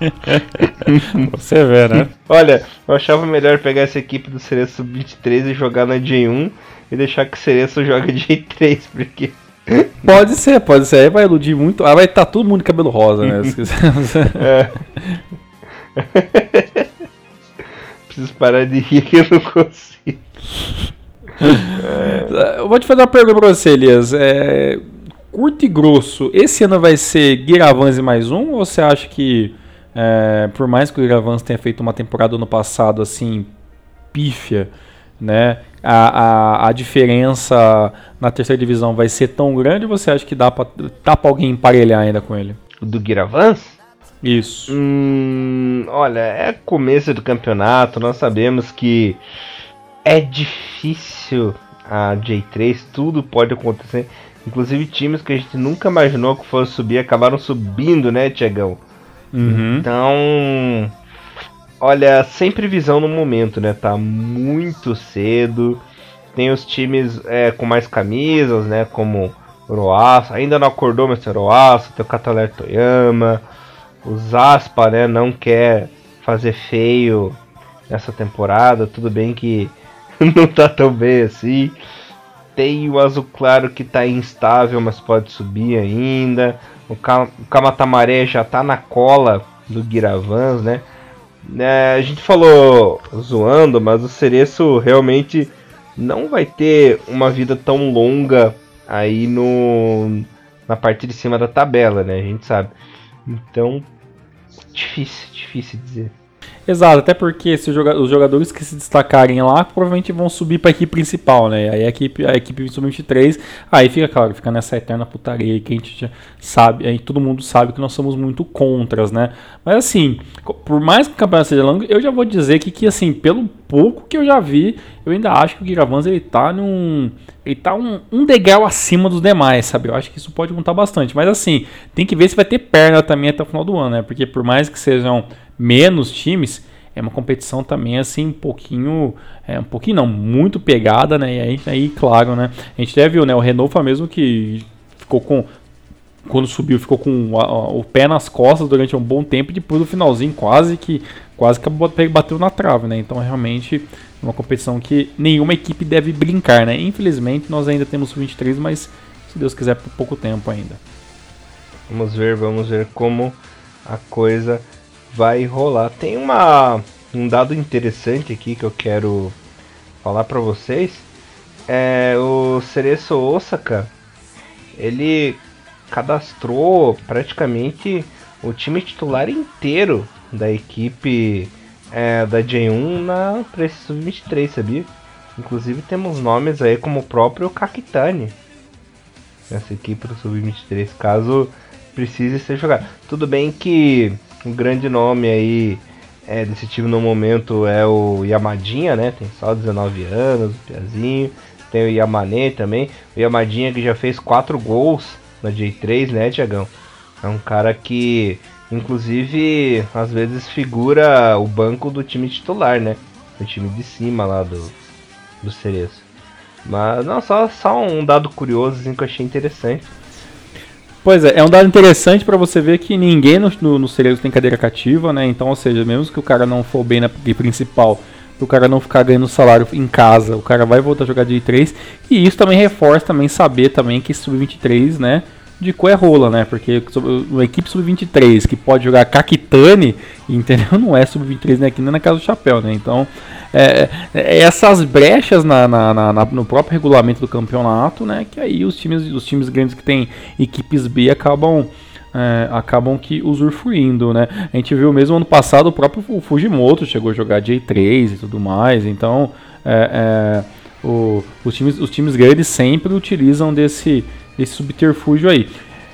[LAUGHS] Você vê, né? Olha, eu achava melhor pegar essa equipe do Cereço Sub-23 e jogar na J1 e deixar que o Cereço jogue J3, porque. [LAUGHS] Pode ser, pode ser. Aí vai iludir muito. Aí vai estar tá todo mundo de cabelo rosa, né? [LAUGHS] é. [LAUGHS] Preciso parar de rir que eu não consigo. É. Eu vou te fazer uma pergunta pra você, Elias. É, curto e grosso, esse ano vai ser Giravans e mais um? Ou você acha que, é, por mais que o Giravans tenha feito uma temporada no passado assim, pífia, né? A, a, a, diferença na terceira divisão vai ser tão grande ou você acha que dá pra, dá pra alguém emparelhar ainda com ele? Do Giravans? Isso. Hum, olha, é começo do campeonato, nós sabemos que é difícil a J3, tudo pode acontecer. Inclusive times que a gente nunca imaginou que fosse subir acabaram subindo, né, Tiagão? Uhum. Então, olha, sem previsão no momento, né? Tá muito cedo. Tem os times é, com mais camisas, né? Como Oroaço, ainda não acordou, mas tem Oroaço, tem o Cataler Toyama. O Zaspa, né? Não quer fazer feio nessa temporada. Tudo bem que [LAUGHS] não tá tão bem assim. Tem o azul claro que tá instável, mas pode subir ainda. O, Kamatamaré já tá na cola do Giravans, né? É, a gente falou zoando, mas o Cereço realmente não vai ter uma vida tão longa aí no na parte de cima da tabela, né? A gente sabe. Então, difícil, difícil dizer. Exato, até porque se os jogadores que se destacarem lá provavelmente vão subir para a equipe principal, né? Aí a equipe, a equipe sub-23, aí fica claro, fica nessa eterna putaria que a gente já sabe, aí todo mundo sabe que nós somos muito contras, né? Mas assim, por mais que o campeonato seja longo, eu já vou dizer que, que assim, pelo pouco que eu já vi, eu ainda acho que o Giravans ele tá num. Ele tá um, um degrau acima dos demais, sabe? Eu acho que isso pode contar bastante. Mas assim, tem que ver se vai ter perna também até o final do ano, né? Porque por mais que sejam menos times, é uma competição também assim um pouquinho, é, um pouquinho não, muito pegada, né? E aí, aí claro, né? A gente até viu, né? O foi mesmo que ficou com quando subiu ficou com a, a, o pé nas costas durante um bom tempo e depois no finalzinho quase que quase que bateu na trave, né? Então realmente é uma competição que nenhuma equipe deve brincar, né? Infelizmente nós ainda temos 23, mas se Deus quiser por pouco tempo ainda. Vamos ver, vamos ver como a coisa vai rolar. Tem uma um dado interessante aqui que eu quero falar para vocês. É o Cereço Osaka, ele cadastrou praticamente o time titular inteiro da equipe é, da J1 na para esse sub-23, sabia? Inclusive temos nomes aí como o próprio Kakitani nessa equipe do sub-23, caso precise ser jogado. Tudo bem que um grande nome aí é, desse time no momento é o Yamadinha, né? Tem só 19 anos, o Piazinho. Tem o Yamane também. O Yamadinha que já fez 4 gols na J3, né, Tiagão? É um cara que, inclusive, às vezes figura o banco do time titular, né? O time de cima lá do, do Cereço. Mas, não, só, só um dado curioso assim, que eu achei interessante. Pois é, é um dado interessante para você ver que ninguém no, no, no Cerezo tem cadeira cativa, né? Então, ou seja, mesmo que o cara não for bem na principal, o cara não ficar ganhando salário em casa, o cara vai voltar a jogar de 3 e isso também reforça também saber também que sub-23, né? De rola, né? Porque uma equipe sub-23 que pode jogar Kakitani, entendeu? [LAUGHS] Não é sub-23 né? aqui nem na casa do chapéu, né? Então, é, é, essas brechas na, na, na, no próprio regulamento do campeonato, né? Que aí os times, os times grandes que têm equipes B acabam. É, acabam que usufruindo, né? A gente viu mesmo ano passado o próprio Fujimoto chegou a jogar J3 e tudo mais, então é, é, o, os, times, os times grandes sempre utilizam desse, desse subterfúgio aí.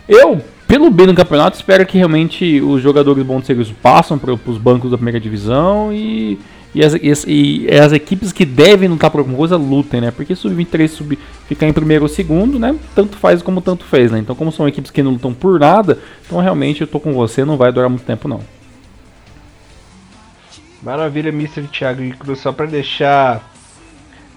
Eu, pelo bem do campeonato, espero que realmente os jogadores bons de serviço passem para os bancos da primeira divisão e, e, as, e, e as equipes que devem lutar por alguma coisa lutem, né? Porque sub-23 sub, ficar em primeiro ou segundo, né? Tanto faz como tanto fez, né? Então, como são equipes que não lutam por nada, então realmente eu tô com você, não vai durar muito tempo não. Maravilha, Mr. Thiago Cruz, só para deixar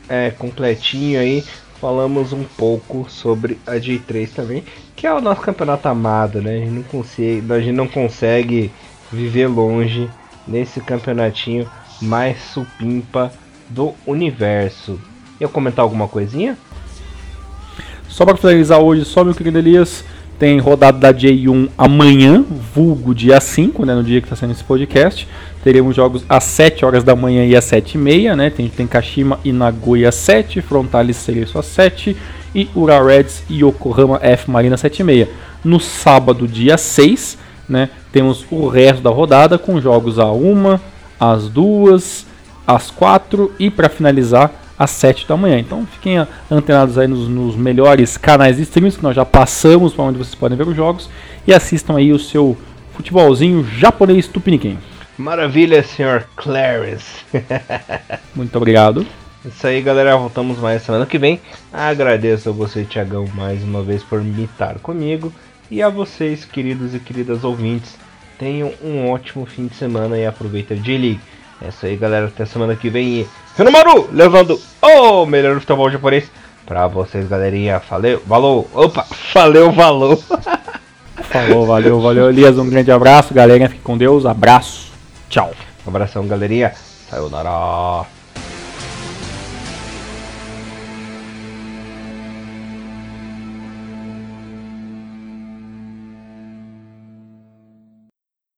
é, completinho aí, falamos um pouco sobre a J3 também, que é o nosso campeonato amado, né? A gente não consegue, a gente não consegue viver longe nesse campeonatinho mais supimpa do universo. Ia comentar alguma coisinha? Só para finalizar hoje, só meu querido Elias, tem rodada da J1 amanhã, vulgo dia 5, né, no dia que está sendo esse podcast. Teremos jogos às 7 horas da manhã e às 7 e meia, né? Tem, tem Kashima e Nagoya às 7, Frontalis Cereço às 7 e Ura Reds e Yokohama F Marina às 7 e meia. No sábado, dia 6, né? Temos o resto da rodada com jogos a 1, às 2, às 4 e para finalizar às 7 da manhã. Então fiquem antenados aí nos, nos melhores canais de streams que nós já passamos para onde vocês podem ver os jogos e assistam aí o seu futebolzinho japonês tupiniquim. Maravilha, senhor Clarence. [LAUGHS] Muito obrigado. Isso aí, galera. Voltamos mais semana que vem. Agradeço a você, Tiagão, mais uma vez por me estar comigo. E a vocês, queridos e queridas ouvintes. Tenham um ótimo fim de semana e aproveita a J-League. É isso aí, galera. Até semana que vem. E Renomaru levando o melhor futebol japonês pra vocês, galerinha. Valeu, valeu. Opa, valeu, valeu. [LAUGHS] Falou, valeu, valeu, Elias. Um grande abraço, galerinha. Fique com Deus. Abraço. Tchau. Um abração, galerinha. Sayonara.